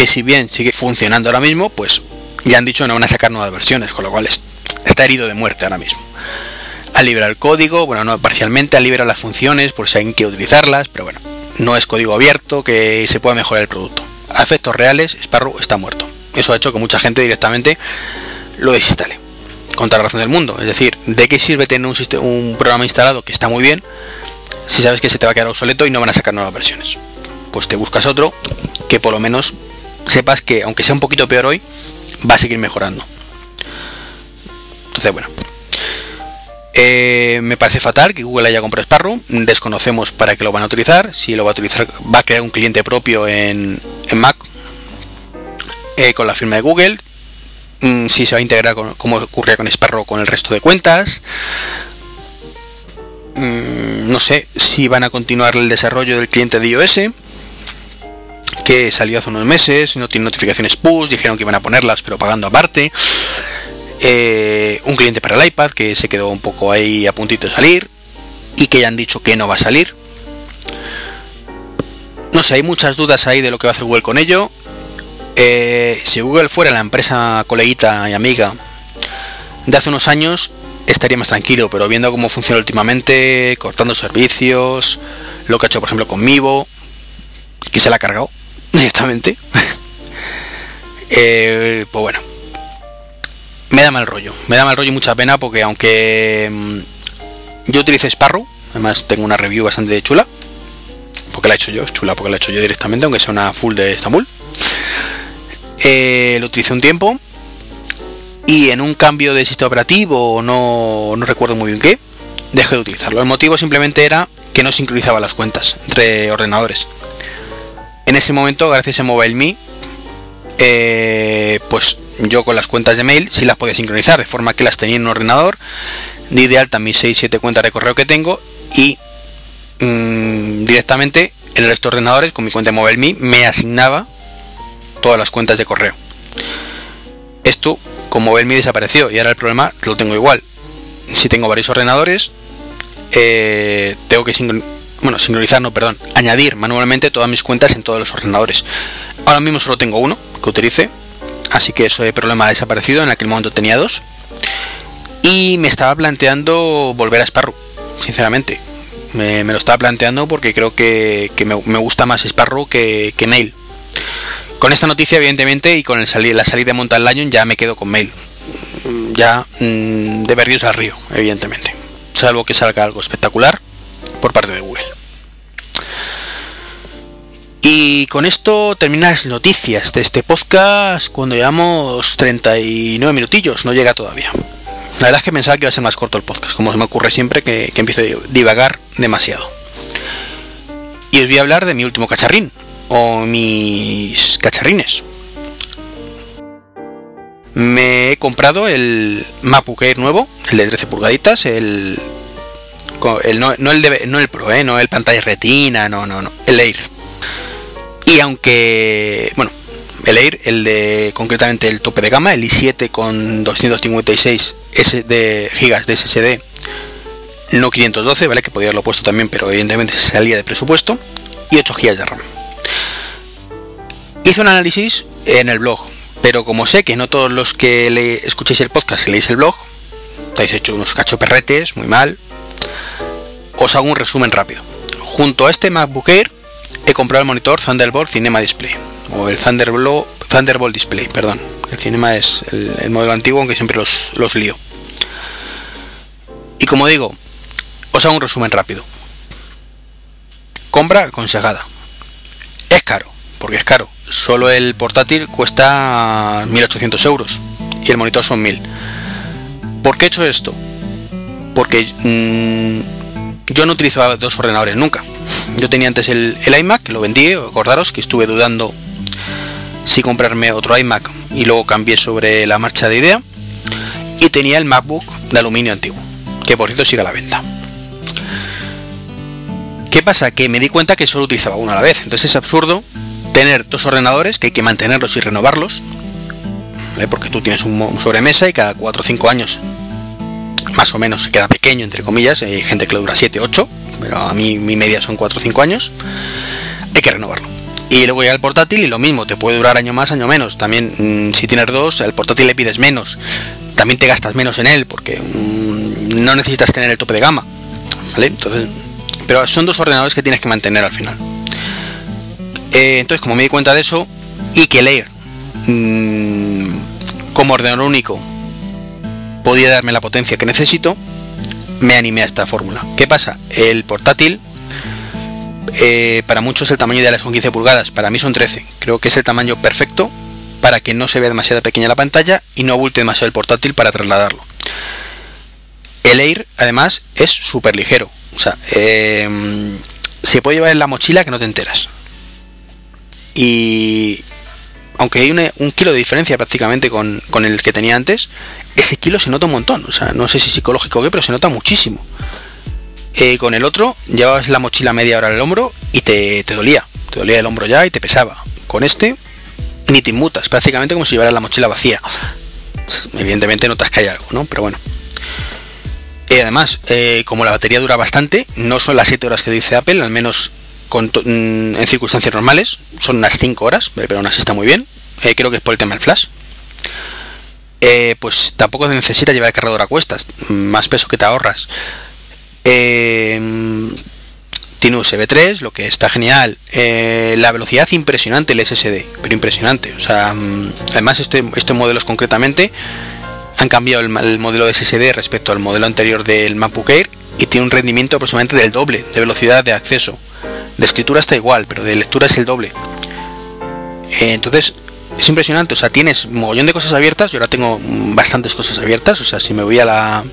Que si bien sigue funcionando ahora mismo, pues ya han dicho que no van a sacar nuevas versiones, con lo cual está herido de muerte ahora mismo. Ha liberado el código, bueno, no parcialmente, ha liberado las funciones por si alguien quiere utilizarlas, pero bueno, no es código abierto que se pueda mejorar el producto. A efectos reales, Sparrow está muerto. Eso ha hecho que mucha gente directamente lo desinstale. Con toda la razón del mundo. Es decir, ¿de qué sirve tener un, un programa instalado que está muy bien si sabes que se te va a quedar obsoleto y no van a sacar nuevas versiones? Pues te buscas otro que por lo menos sepas que, aunque sea un poquito peor hoy, va a seguir mejorando. Entonces, bueno. Eh, me parece fatal que Google haya comprado Sparrow. Desconocemos para qué lo van a utilizar. Si lo va a utilizar, va a crear un cliente propio en, en Mac eh, con la firma de Google, mm, si se va a integrar como ocurría con Sparrow con el resto de cuentas. Mm, no sé si van a continuar el desarrollo del cliente de iOS, que salió hace unos meses, no tiene notificaciones push, dijeron que iban a ponerlas pero pagando aparte. Eh, un cliente para el iPad que se quedó un poco ahí a puntito de salir y que ya han dicho que no va a salir. No sé, hay muchas dudas ahí de lo que va a hacer Google con ello. Eh, si Google fuera la empresa coleguita y amiga de hace unos años, estaría más tranquilo, pero viendo cómo funciona últimamente, cortando servicios, lo que ha hecho por ejemplo con Mivo, que se la ha cargado directamente, eh, pues bueno, me da mal rollo, me da mal rollo y mucha pena porque aunque mm, yo utilice Sparrow, además tengo una review bastante chula, porque la he hecho yo, es chula porque la he hecho yo directamente, aunque sea una full de Estambul. Eh, lo utilicé un tiempo y en un cambio de sistema operativo, no, no recuerdo muy bien qué, dejé de utilizarlo. El motivo simplemente era que no sincronizaba las cuentas entre ordenadores. En ese momento, gracias a MobileMe, eh, pues yo con las cuentas de mail sí las podía sincronizar, de forma que las tenía en un ordenador, di de alta mis 6-7 cuentas de correo que tengo y mm, directamente en el resto de ordenadores con mi cuenta de MobileMe me asignaba todas las cuentas de correo. Esto, como MobileMe desapareció y ahora el problema lo tengo igual. Si tengo varios ordenadores, eh, tengo que bueno, sincronizar, no, perdón, añadir manualmente todas mis cuentas en todos los ordenadores. Ahora mismo solo tengo uno que utilice, así que ese problema ha desaparecido. En aquel momento tenía dos. Y me estaba planteando volver a Sparrow, sinceramente. Me, lo estaba planteando porque creo que, me, gusta más Sparrow que, que Mail con esta noticia, evidentemente, y con la salida de Mountain Lion, ya me quedo con mail. Ya mm, de perdidos al río, evidentemente. Salvo que salga algo espectacular por parte de Google. Y con esto terminan las noticias de este podcast cuando llevamos 39 minutillos, no llega todavía. La verdad es que pensaba que iba a ser más corto el podcast, como se me ocurre siempre que, empiezo a divagar demasiado. Y os voy a hablar de mi último cacharrín, o mis cacharrines. Me he comprado el MacBook nuevo, el de 13 pulgaditas, el, el no, el no el Pro, eh, no el pantalla retina, no, no, no, el Air. Y aunque, bueno, el Air, el de concretamente el tope de gama, el i7 con 256 SD, gigas de SSD, no 512, ¿vale? Que podría haberlo puesto también, pero evidentemente salía de presupuesto, y 8 GB de RAM. Hice un análisis en el blog, pero como sé que no todos los que le escuchéis el podcast leéis el blog, estáis hecho unos cachoperretes, muy mal, os hago un resumen rápido. Junto a este MacBook Air he comprado el monitor Thunderbolt Cinema Display, o el Thunderbolt, Thunderbolt Display, perdón. El Cinema es el, modelo antiguo, aunque siempre los, los lío. Y como digo, os hago un resumen rápido. Compra aconsejada. Es caro, porque es caro solo el portátil cuesta 1800 euros y el monitor son 1000. ¿Por qué he hecho esto? Porque mm, yo no utilizaba dos ordenadores nunca. Yo tenía antes el, iMac, que lo vendí, acordaros que estuve dudando si comprarme otro iMac y luego cambié sobre la marcha de idea. Y tenía el MacBook de aluminio antiguo, que por cierto sigue a la venta. ¿Qué pasa? Que me di cuenta que solo utilizaba uno a la vez, entonces es absurdo tener dos ordenadores que hay que mantenerlos y renovarlos, porque tú tienes un sobremesa y cada 4 o 5 años más o menos se queda pequeño, entre comillas, hay gente que le dura 7, 8, pero a mí mi media son 4 o 5 años, hay que renovarlo. Y luego ya el portátil y lo mismo, te puede durar año más, año menos. También mm, si tienes dos, el portátil le pides menos, también te gastas menos en él porque mm, no necesitas tener el tope de gama. ¿Vale? Entonces, pero son dos ordenadores que tienes que mantener al final. Eh, entonces, como me di cuenta de eso, y que leer mm, como ordenador único podía darme la potencia que necesito, me animé a esta fórmula. ¿Qué pasa? El portátil, eh, para muchos el tamaño ideal son 15 pulgadas, para mí son 13. Creo que es el tamaño perfecto para que no se vea demasiado pequeña la pantalla y no abulte demasiado el portátil para trasladarlo. El Air, además, es súper ligero. O sea, em, se puede llevar en la mochila que no te enteras. Y aunque hay un kilo de diferencia prácticamente con, con, el que tenía antes, ese kilo se nota un montón. O sea, no sé si psicológico o qué, pero se nota muchísimo. Eh, con el otro llevabas la mochila media hora en hombro y te, te, dolía. Te dolía el hombro ya y te pesaba. Con este ni te inmutas, prácticamente como si llevaras la mochila vacía. Evidentemente notas que hay algo, ¿no? Pero bueno. Y además, eh, como la batería dura bastante, no son las 7 horas que dice Apple, al menos mm, en circunstancias normales, son unas 5 horas, pero aún así está muy bien. Eh, creo que es por el tema del flash. Eh, pues tampoco necesita llevar el cargador a cuestas, más peso que te ahorras. Eh, tiene USB 3, lo que está genial. Eh, la velocidad impresionante el SSD, pero impresionante. O sea, mm, además este, estos modelos concretamente han cambiado el, modelo de SSD respecto al modelo anterior del MacBook y tiene un rendimiento aproximadamente del doble de velocidad de acceso. De escritura está igual, pero de lectura es el doble. entonces, es impresionante, o sea, tienes un mogollón de cosas abiertas, yo ahora tengo bastantes cosas abiertas, o sea, si me voy a la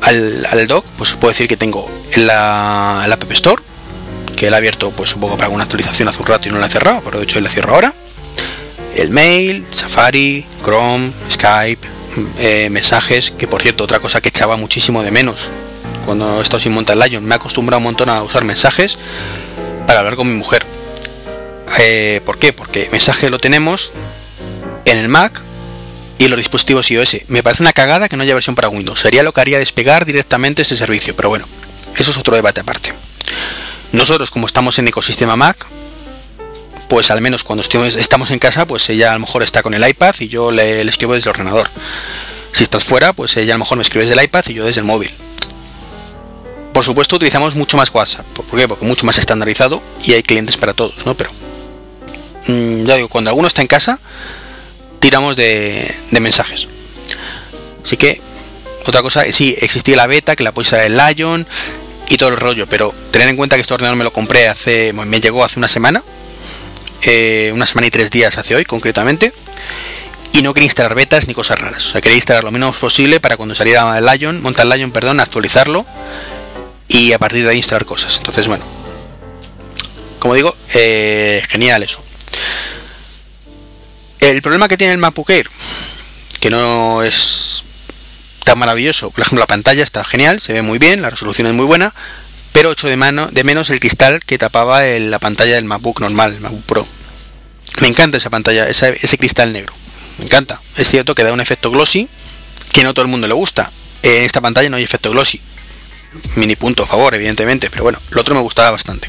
al, al dock, pues puedo decir que tengo la, la App Store, que he abierto pues un poco para alguna actualización hace un rato y no la he cerrado, pero de hecho la cierro ahora. El mail, Safari, Chrome, Skype, eh, mensajes, que por cierto, otra cosa que echaba muchísimo de menos cuando he estado sin montar Lion, me he acostumbrado un montón a usar mensajes para hablar con mi mujer eh, ¿Por qué? Porque mensaje lo tenemos en el Mac y los dispositivos iOS. Me parece una cagada que no haya versión para Windows. Sería lo que haría despegar directamente este servicio, pero bueno, eso es otro debate aparte. Nosotros, como estamos en ecosistema Mac, pues al menos cuando estamos en casa, pues ella a lo mejor está con el iPad y yo le, escribo desde el ordenador. Si estás fuera, pues ella a lo mejor me escribe desde el iPad y yo desde el móvil. Por supuesto, utilizamos mucho más WhatsApp. ¿Por qué? Porque mucho más estandarizado y hay clientes para todos, ¿no? Pero Mm, ya digo, cuando alguno está en casa, tiramos de, mensajes. Así que, otra cosa, sí, existía la beta, que la puedes usar el Lion y todo el rollo, pero tener en cuenta que este ordenador me lo compré hace, me llegó hace una semana, eh, una semana y tres días hace hoy concretamente, y no quería instalar betas ni cosas raras. O sea, quería instalar lo menos posible para cuando saliera el Lion, montar el Lion, perdón, actualizarlo y a partir de ahí instalar cosas. Entonces, bueno, como digo, eh, genial eso. El problema que tiene el MacBook Air, que no es tan maravilloso, por ejemplo la pantalla está genial, se ve muy bien, la resolución es muy buena, pero echo de, mano, de menos el cristal que tapaba la pantalla del MacBook normal, el MacBook Pro. Me encanta esa pantalla, ese, cristal negro, me encanta. Es cierto que da un efecto glossy, que no todo el mundo le gusta. En esta pantalla no hay efecto glossy. Mini punto a favor, evidentemente, pero bueno, lo otro me gustaba bastante.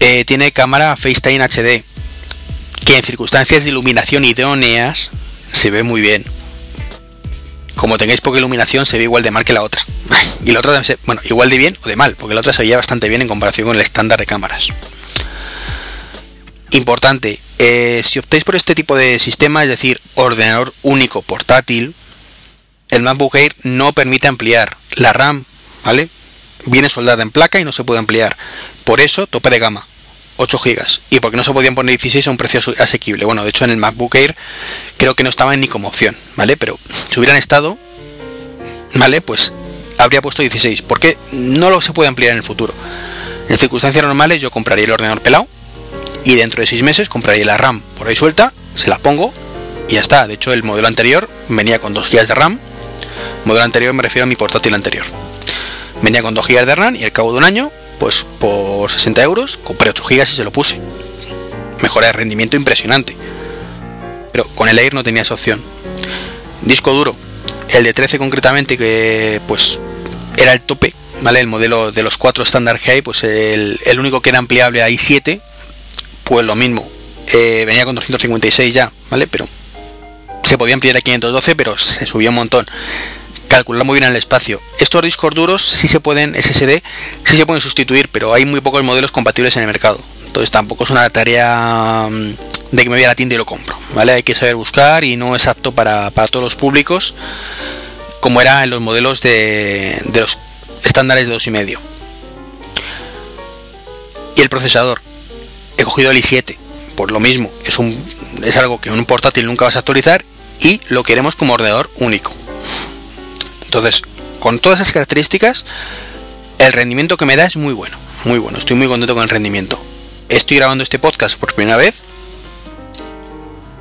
Eh, tiene cámara FaceTime HD, que en circunstancias de iluminación idóneas se ve muy bien. Como tengáis poca iluminación se ve igual de mal que la otra. Y la otra, bueno, igual de bien o de mal, porque la otra se veía bastante bien en comparación con el estándar de cámaras. Importante, eh, si optáis por este tipo de sistema, es decir, ordenador único portátil, el MacBook Air no permite ampliar. La RAM, ¿vale? Viene soldada en placa y no se puede ampliar. Por eso, tope de gama. 8 GB y porque no se podían poner 16 a un precio asequible. Bueno, de hecho en el MacBook Air creo que no estaban ni como opción, ¿vale? Pero si hubieran estado, ¿vale? Pues habría puesto 16, porque no lo se puede ampliar en el futuro. En circunstancias normales yo compraría el ordenador pelado y dentro de seis meses compraré la RAM por ahí suelta, se la pongo y ya está. De hecho, el modelo anterior venía con 2 GB de RAM. Modelo anterior me refiero a mi portátil anterior. Venía con 2 GB de RAM y al cabo de un año, pues por 60 euros, compré 8 GB y se lo puse. Mejora de rendimiento impresionante. Pero con el Air no tenía esa opción. Disco duro, el de 13 concretamente, que pues era el tope, ¿vale? El modelo de los 4 Standard High, pues el, el único que era ampliable a i7, pues lo mismo. Eh, venía con 256 ya, ¿vale? Pero se podía ampliar a 512, pero se subió un montón. Calcular muy bien el espacio. Estos discos duros sí se pueden, SSD, sí se pueden sustituir, pero hay muy pocos modelos compatibles en el mercado. Entonces tampoco es una tarea mm, de que me voy a la tienda y lo compro, ¿vale? Hay que saber buscar y no es apto para, todos los públicos, como era en los modelos de, de los estándares de 2,5. Y el procesador. He cogido el i7, por lo mismo, es, un, es algo que en un portátil nunca vas a actualizar y lo queremos como ordenador único. Entonces, con todas esas características, el rendimiento que me da es muy bueno, muy bueno, estoy muy contento con el rendimiento. Estoy grabando este podcast por primera vez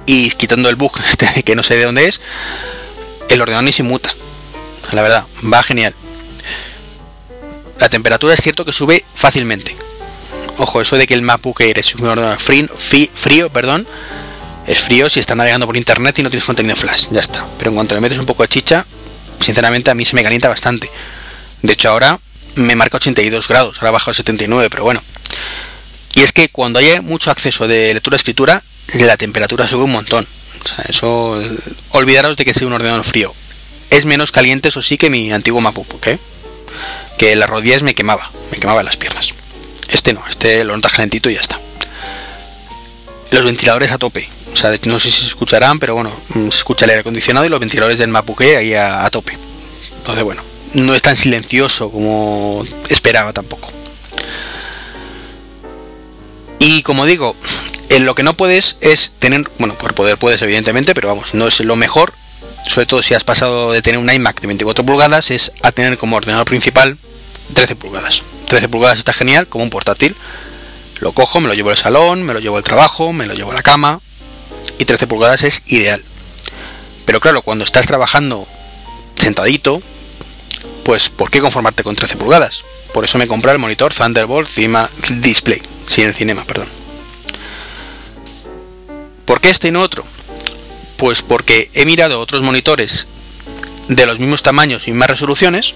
y quitando el bug este que no sé de dónde es, el ordenador ni se muta. La verdad, va genial. La temperatura es cierto que sube fácilmente. Ojo, eso de que el MacBook Air es un ordenador frío, frío, perdón, es frío si estás navegando por internet y no tienes contenido flash, ya está. Pero en cuanto le metes un poco de chicha, sinceramente a mí se me calienta bastante. De hecho ahora me marca 82 grados, ahora bajo a 79, pero bueno. Y es que cuando hay mucho acceso de lectura-escritura, la temperatura sube un montón. O sea, eso, olvidaros de que sea un ordenador frío. Es menos caliente, eso sí, que mi antiguo MacBook, ¿eh? Que las rodillas me quemaba, me quemaba las piernas. Este no, este lo notas calentito y ya está. Los ventiladores a tope. O sea, no sé si se escucharán, pero bueno, mm, se escucha el aire acondicionado y los ventiladores del MacBook ahí a, tope. Entonces, bueno, no es tan silencioso como esperaba tampoco. Y como digo, en lo que no puedes es tener, bueno, por poder puedes evidentemente, pero vamos, no es lo mejor, sobre todo si has pasado de tener un iMac de 24 pulgadas, es a tener como ordenador principal 13 pulgadas. 13 pulgadas está genial, como un portátil. Lo cojo, me lo llevo al salón, me lo llevo al trabajo, me lo llevo a la cama. Y 13 pulgadas es ideal. Pero claro, cuando estás trabajando sentadito, pues ¿por qué conformarte con 13 pulgadas? Por eso me compré el monitor Thunderbolt Cima Display, sin el cinema, perdón. ¿Por qué este y no otro? Pues porque he mirado otros monitores de los mismos tamaños y más resoluciones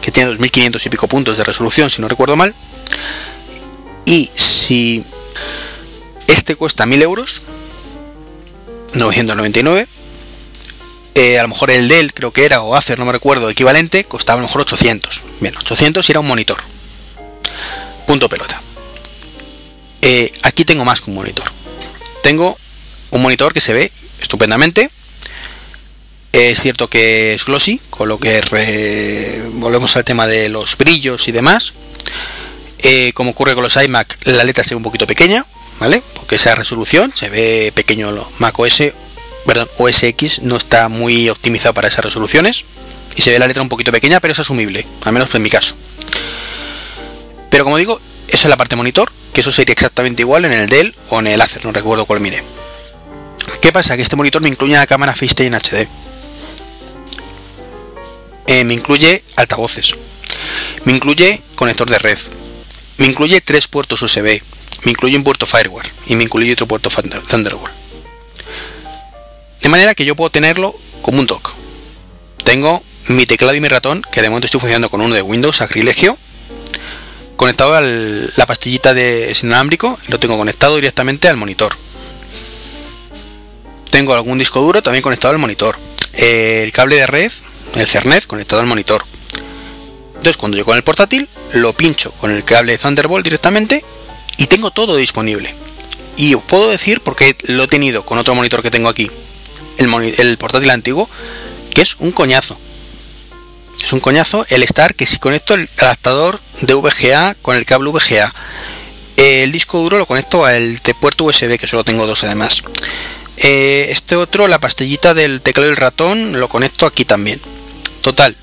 que tiene 2500 y pico puntos de resolución, si no recuerdo mal. Y si este cuesta 1000 euros, 999, eh, a lo mejor el Dell creo que era, o Acer, no me recuerdo, equivalente, costaba a lo mejor 800. Bien, 800 y era un monitor. Punto pelota. Eh, aquí tengo más que un monitor. Tengo un monitor que se ve estupendamente, es cierto que es glossy, con lo que volvemos al tema de los brillos y demás. Eh, como ocurre con los iMac, la letra se ve un poquito pequeña, ¿vale? Porque esa resolución se ve pequeño. Mac OS, perdón, OS X no está muy optimizado para esas resoluciones y se ve la letra un poquito pequeña, pero es asumible, al menos en mi caso. Pero como digo, esa es la parte monitor, que eso sería exactamente igual en el Dell o en el Acer, no recuerdo cuál mire. ¿Qué pasa? Que este monitor me incluye la cámara FaceTime HD eh, me incluye altavoces, me incluye conector de red, me incluye tres puertos USB, me incluye un puerto firewall y me incluye otro puerto Thunderbolt. De manera que yo puedo tenerlo como un dock. Tengo mi teclado y mi ratón, que de momento estoy funcionando con uno de Windows Sacrilegio, conectado a la pastillita de inalámbrico y lo tengo conectado directamente al monitor. Tengo algún disco duro también conectado al monitor. El cable de red el Cernet conectado al monitor. Entonces cuando yo con el portátil lo pincho con el cable Thunderbolt directamente y tengo todo disponible. Y os puedo decir porque lo he tenido con otro monitor que tengo aquí, el, portátil antiguo, que es un coñazo. Es un coñazo el estar que si conecto el adaptador de VGA con el cable VGA. El disco duro lo conecto al puerto USB, que solo tengo dos además. Eh, este otro, la pastillita del teclado del ratón, lo conecto aquí también. Total,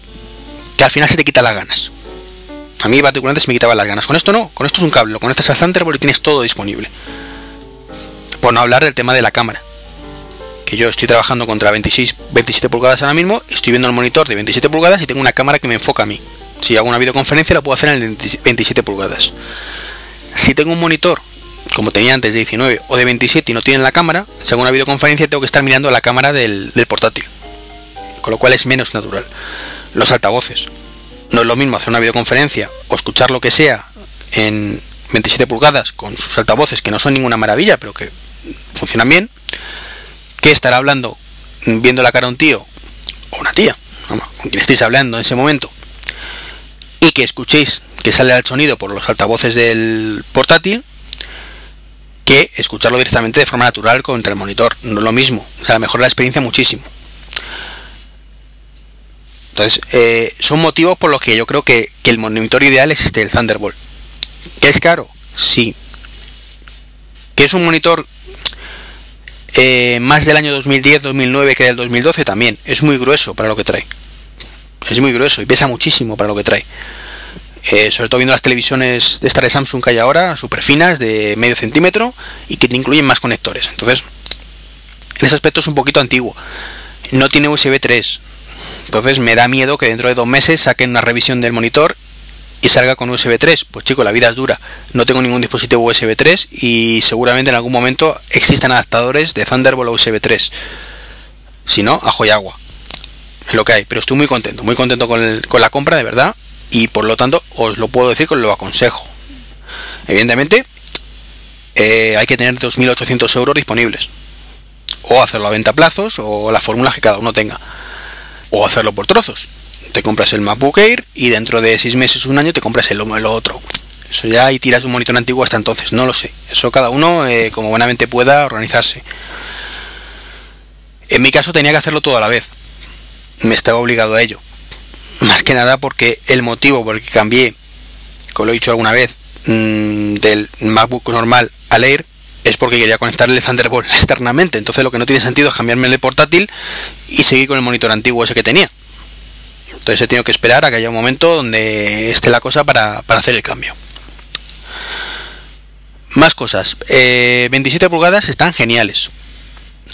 que al final se te quita las ganas. A mí particularmente se me quitaban las ganas. Con esto no, con esto es un cable, lo conectas al Thunderbolt y tienes todo disponible. Por no hablar del tema de la cámara. Que yo estoy trabajando contra 26, 27 pulgadas ahora mismo, estoy viendo el monitor de 27 pulgadas y tengo una cámara que me enfoca a mí. Si hago una videoconferencia la puedo hacer en 27 pulgadas. Si tengo un monitor, como tenía antes de 19 o de 27 y no tiene la cámara, si hago una videoconferencia tengo que estar mirando la cámara del portátil. Con lo cual es menos natural. Los altavoces. No es lo mismo hacer una videoconferencia o escuchar lo que sea en 27 pulgadas con sus altavoces que no son ninguna maravilla, pero que funcionan bien, que estar hablando viendo la cara a un tío o una tía, con quien estéis hablando en ese momento, y que escuchéis que sale el sonido por los altavoces del portátil, que escucharlo directamente de forma natural contra el monitor. No es lo mismo, o sea, mejora la experiencia muchísimo. Entonces, eh, son motivos por los que yo creo que, el monitor ideal es este, el Thunderbolt. ¿Que es caro? Sí. ¿Que es un monitor eh, más del año 2010-2009 que del 2012? También. Es muy grueso para lo que trae. Es muy grueso y pesa muchísimo para lo que trae. Eh, sobre todo viendo las televisiones de esta de Samsung que hay ahora, super finas, de medio centímetro y que te incluyen más conectores. Entonces, en ese aspecto es un poquito antiguo. No tiene USB 3. Entonces me da miedo que dentro de dos meses saquen una revisión del monitor y salga con USB 3. Pues chico, la vida es dura. No tengo ningún dispositivo USB 3 y seguramente en algún momento existan adaptadores de Thunderbolt a USB 3. Si no, ajo y agua. Es lo que hay. Pero estoy muy contento, muy contento con, con la compra, de verdad. Y por lo tanto, os lo puedo decir que os lo aconsejo. Evidentemente, eh, hay que tener 2.800 euros disponibles. O hacerlo a venta a plazos o las fórmulas que cada uno tenga. O hacerlo por trozos te compras el MacBook Air y dentro de seis meses, un año, te compras el, otro. Eso ya y tiras un monitor antiguo hasta entonces, no lo sé. Eso cada uno, eh, como buenamente pueda, organizarse. En mi caso tenía que hacerlo todo a la vez. Me estaba obligado a ello. Más que nada porque el motivo por el que cambié, como lo he dicho alguna vez, mm, del MacBook normal al Air es porque quería conectarle el Thunderbolt externamente. Entonces lo que no tiene sentido es cambiarme el portátil y seguir con el monitor antiguo ese que tenía. Entonces he tenido que esperar a que haya un momento donde esté la cosa para, hacer el cambio. Más cosas. 27 eh, pulgadas están geniales.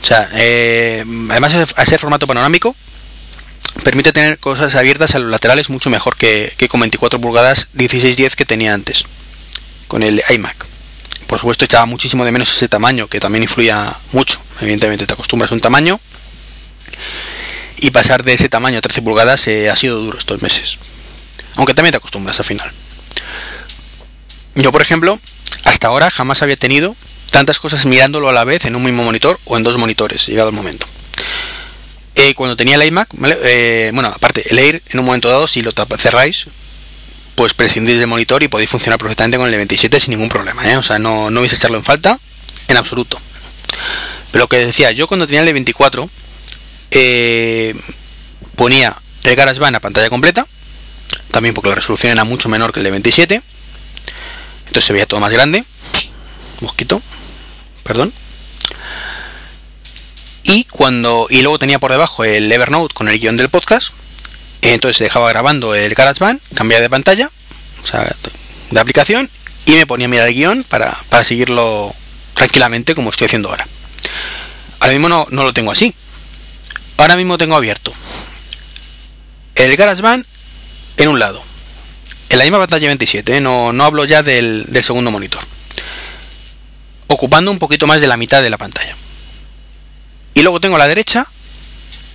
O sea, eh, además a ser formato panorámico, permite tener cosas abiertas a los laterales mucho mejor que, que con 24 pulgadas 16-10 que tenía antes con el iMac. Por supuesto echaba muchísimo de menos ese tamaño, que también influía mucho. Evidentemente te acostumbras a un tamaño y pasar de ese tamaño a 13 pulgadas eh, ha sido duro estos meses. Aunque también te acostumbras al final. Yo, por ejemplo, hasta ahora jamás había tenido tantas cosas mirándolo a la vez en un mismo monitor o en dos monitores, llegado el momento. Eh, cuando tenía el iMac, eh, bueno, aparte, el Air, en un momento dado, si lo cerráis, pues prescindís del monitor y podéis funcionar perfectamente con el de 27 sin ningún problema, o sea, no, no vais a echarlo en falta en absoluto. Pero lo que decía, yo cuando tenía el de 24, eh, ponía el GarageBand a pantalla completa, también porque la resolución era mucho menor que el de 27, entonces se veía todo más grande, mosquito, perdón. Y cuando y luego tenía por debajo el Evernote con el guion del podcast, entonces dejaba grabando el GarageBand, cambiaba de pantalla, o sea, de aplicación y me ponía a mirar el guion para, para seguirlo tranquilamente como estoy haciendo ahora. Ahora mismo no, no lo tengo así, ahora mismo tengo abierto el GarageBand en un lado, en la misma pantalla 27, ¿eh? no, no, hablo ya del, segundo monitor, ocupando un poquito más de la mitad de la pantalla. Y luego tengo a la derecha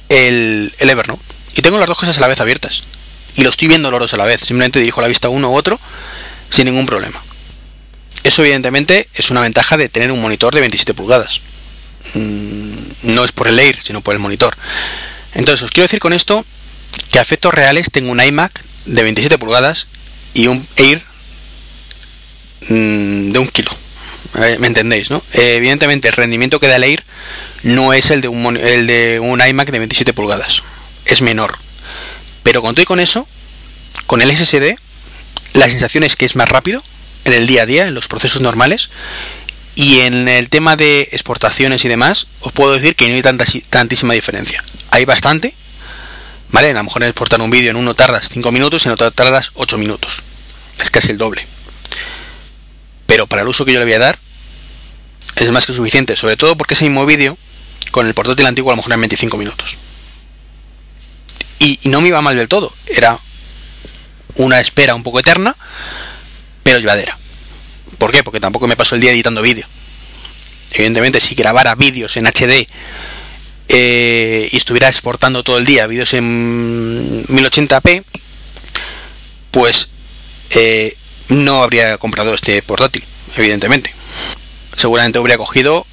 el, el Evernote. Y tengo las dos cosas a la vez abiertas. Y lo estoy viendo los dos a la vez. Simplemente dirijo la vista a uno u otro sin ningún problema. Eso evidentemente es una ventaja de tener un monitor de 27 pulgadas. Mm, no es por el Air, sino por el monitor. Entonces, os quiero decir con esto que a efectos reales tengo un iMac de 27 pulgadas y un Air mm, de un kilo. ¿Me entendéis? ¿no? Eh, evidentemente, el rendimiento que da el Air no es el de un iMac de 27 pulgadas, es menor. Pero con todo y con eso, con el SSD, la sensación es que es más rápido en el día a día, en los procesos normales, y en el tema de exportaciones y demás, os puedo decir que no hay tanta, tantísima diferencia. Hay bastante, ¿vale? A lo mejor en exportar un vídeo en uno tardas 5 minutos y en otro tardas 8 minutos. Es casi el doble. Pero para el uso que yo le voy a dar, es más que suficiente, sobre todo porque ese mismo vídeo con el portátil antiguo a lo mejor en 25 minutos. Y, no me iba mal del todo, era una espera un poco eterna, pero llevadera. ¿Por qué? Porque tampoco me pasó el día editando vídeo. Evidentemente, si grabara vídeos en HD eh, y estuviera exportando todo el día vídeos en 1080p, pues eh, no habría comprado este portátil, evidentemente. Seguramente hubiera cogido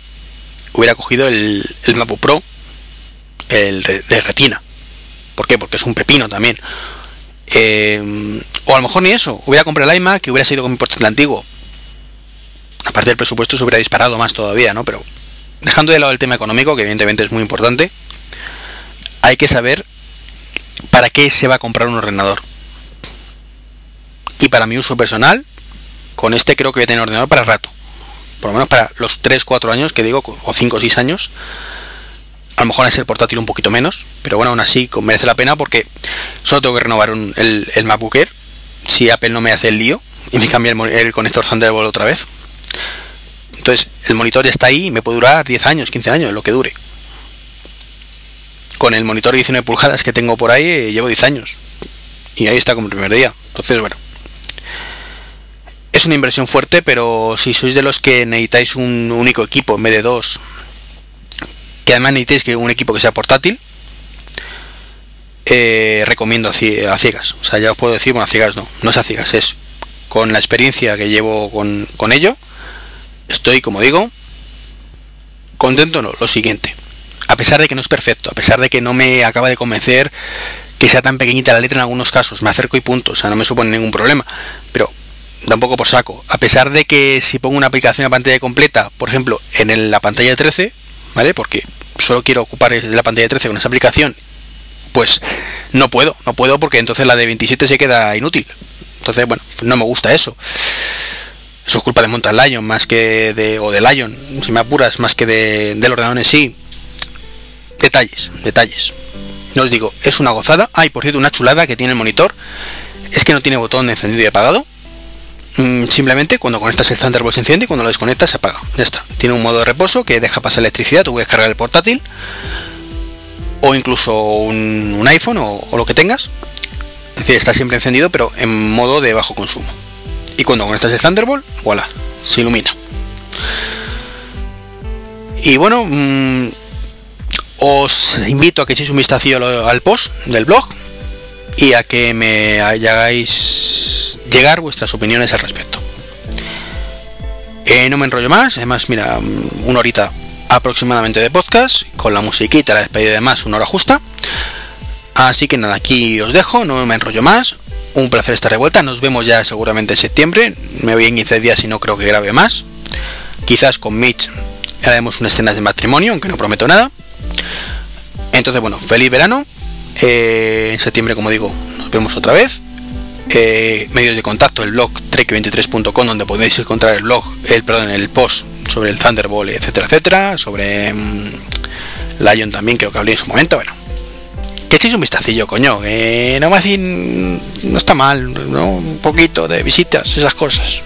hubiera cogido el, el MacBook Pro, el de, retina. ¿Por qué? Porque es un pepino también. Eh, o a lo mejor ni eso, hubiera comprado el iMac que hubiera sido con mi portátil antiguo. Aparte del presupuesto se hubiera disparado más todavía, ¿no? Pero dejando de lado el tema económico, que evidentemente es muy importante, hay que saber para qué se va a comprar un ordenador. Y para mi uso personal, con este creo que voy a tener ordenador para rato por lo menos para los 3-4 años que digo, o 5 o 6 años, a lo mejor es el portátil un poquito menos, pero bueno, aún así merece la pena porque solo tengo que renovar el, el MacBook Air si Apple no me hace el lío y me cambia el, conector Thunderbolt otra vez. Entonces, el monitor ya está ahí y me puede durar 10 años, 15 años, lo que dure. Con el monitor de 19 pulgadas que tengo por ahí, eh, llevo 10 años. Y ahí está como el primer día. Entonces, bueno, es una inversión fuerte, pero si sois de los que necesitáis un único equipo en vez de dos, que además necesitéis que un equipo que sea portátil, eh, recomiendo a ciegas. O sea, ya os puedo decir, bueno, a ciegas no, no es a ciegas, es con la experiencia que llevo con, con ello, estoy, como digo, contento no, lo siguiente. A pesar de que no es perfecto, a pesar de que no me acaba de convencer que sea tan pequeñita la letra en algunos casos, me acerco y punto, o sea, no me supone ningún problema. Pero da un poco por saco. A pesar de que si pongo una aplicación a pantalla completa, por ejemplo, en la pantalla 13, ¿vale? Porque solo quiero ocupar la pantalla 13 con esa aplicación, pues no puedo, no puedo porque entonces la de 27 se queda inútil. Entonces, bueno, no me gusta eso. Eso es culpa de Mountain Lion más que de, o de Lion, si me apuras, más que de, del ordenador en sí. Detalles, detalles. No os digo, es una gozada. Ay, por cierto, una chulada que tiene el monitor. Es que no tiene botón de encendido y apagado simplemente cuando conectas el Thunderbolt se enciende y cuando lo desconectas se apaga. Ya está. Tiene un modo de reposo que deja pasar electricidad, tú puedes cargar el portátil o incluso un, iPhone o, lo que tengas. Es decir, está siempre encendido pero en modo de bajo consumo. Y cuando conectas el Thunderbolt, voilà, se ilumina. Y bueno, mm, os invito a que echéis un vistazo al post del blog y a que me hagáis llegar vuestras opiniones al respecto. Eh, no me enrollo más, además, mira, una horita aproximadamente de podcast, con la musiquita, la despedida de más, una hora justa. Así que nada, aquí os dejo, no me enrollo más. Un placer estar de vuelta, nos vemos ya seguramente en septiembre. Me voy en 15 días y no creo que grabe más. Quizás con Mitch haremos una escena de matrimonio, aunque no prometo nada. Entonces, bueno, feliz verano eh, en septiembre, como digo, nos vemos otra vez. Eh, medios de contacto, el blog trek23.com, donde podéis encontrar el blog, el perdón, el post sobre el Thunderbolt, etcétera, etcétera, sobre mm, Lion también, creo que hablé en su momento, bueno. Que echéis un vistacillo, coño, que no me hacen, no está mal, un poquito de visitas, esas cosas.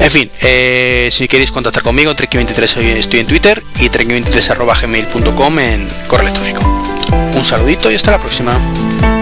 En fin, eh, si queréis contactar conmigo, trek23 estoy en Twitter y trek23.gmail.com en correo electrónico. Un saludito y hasta la próxima.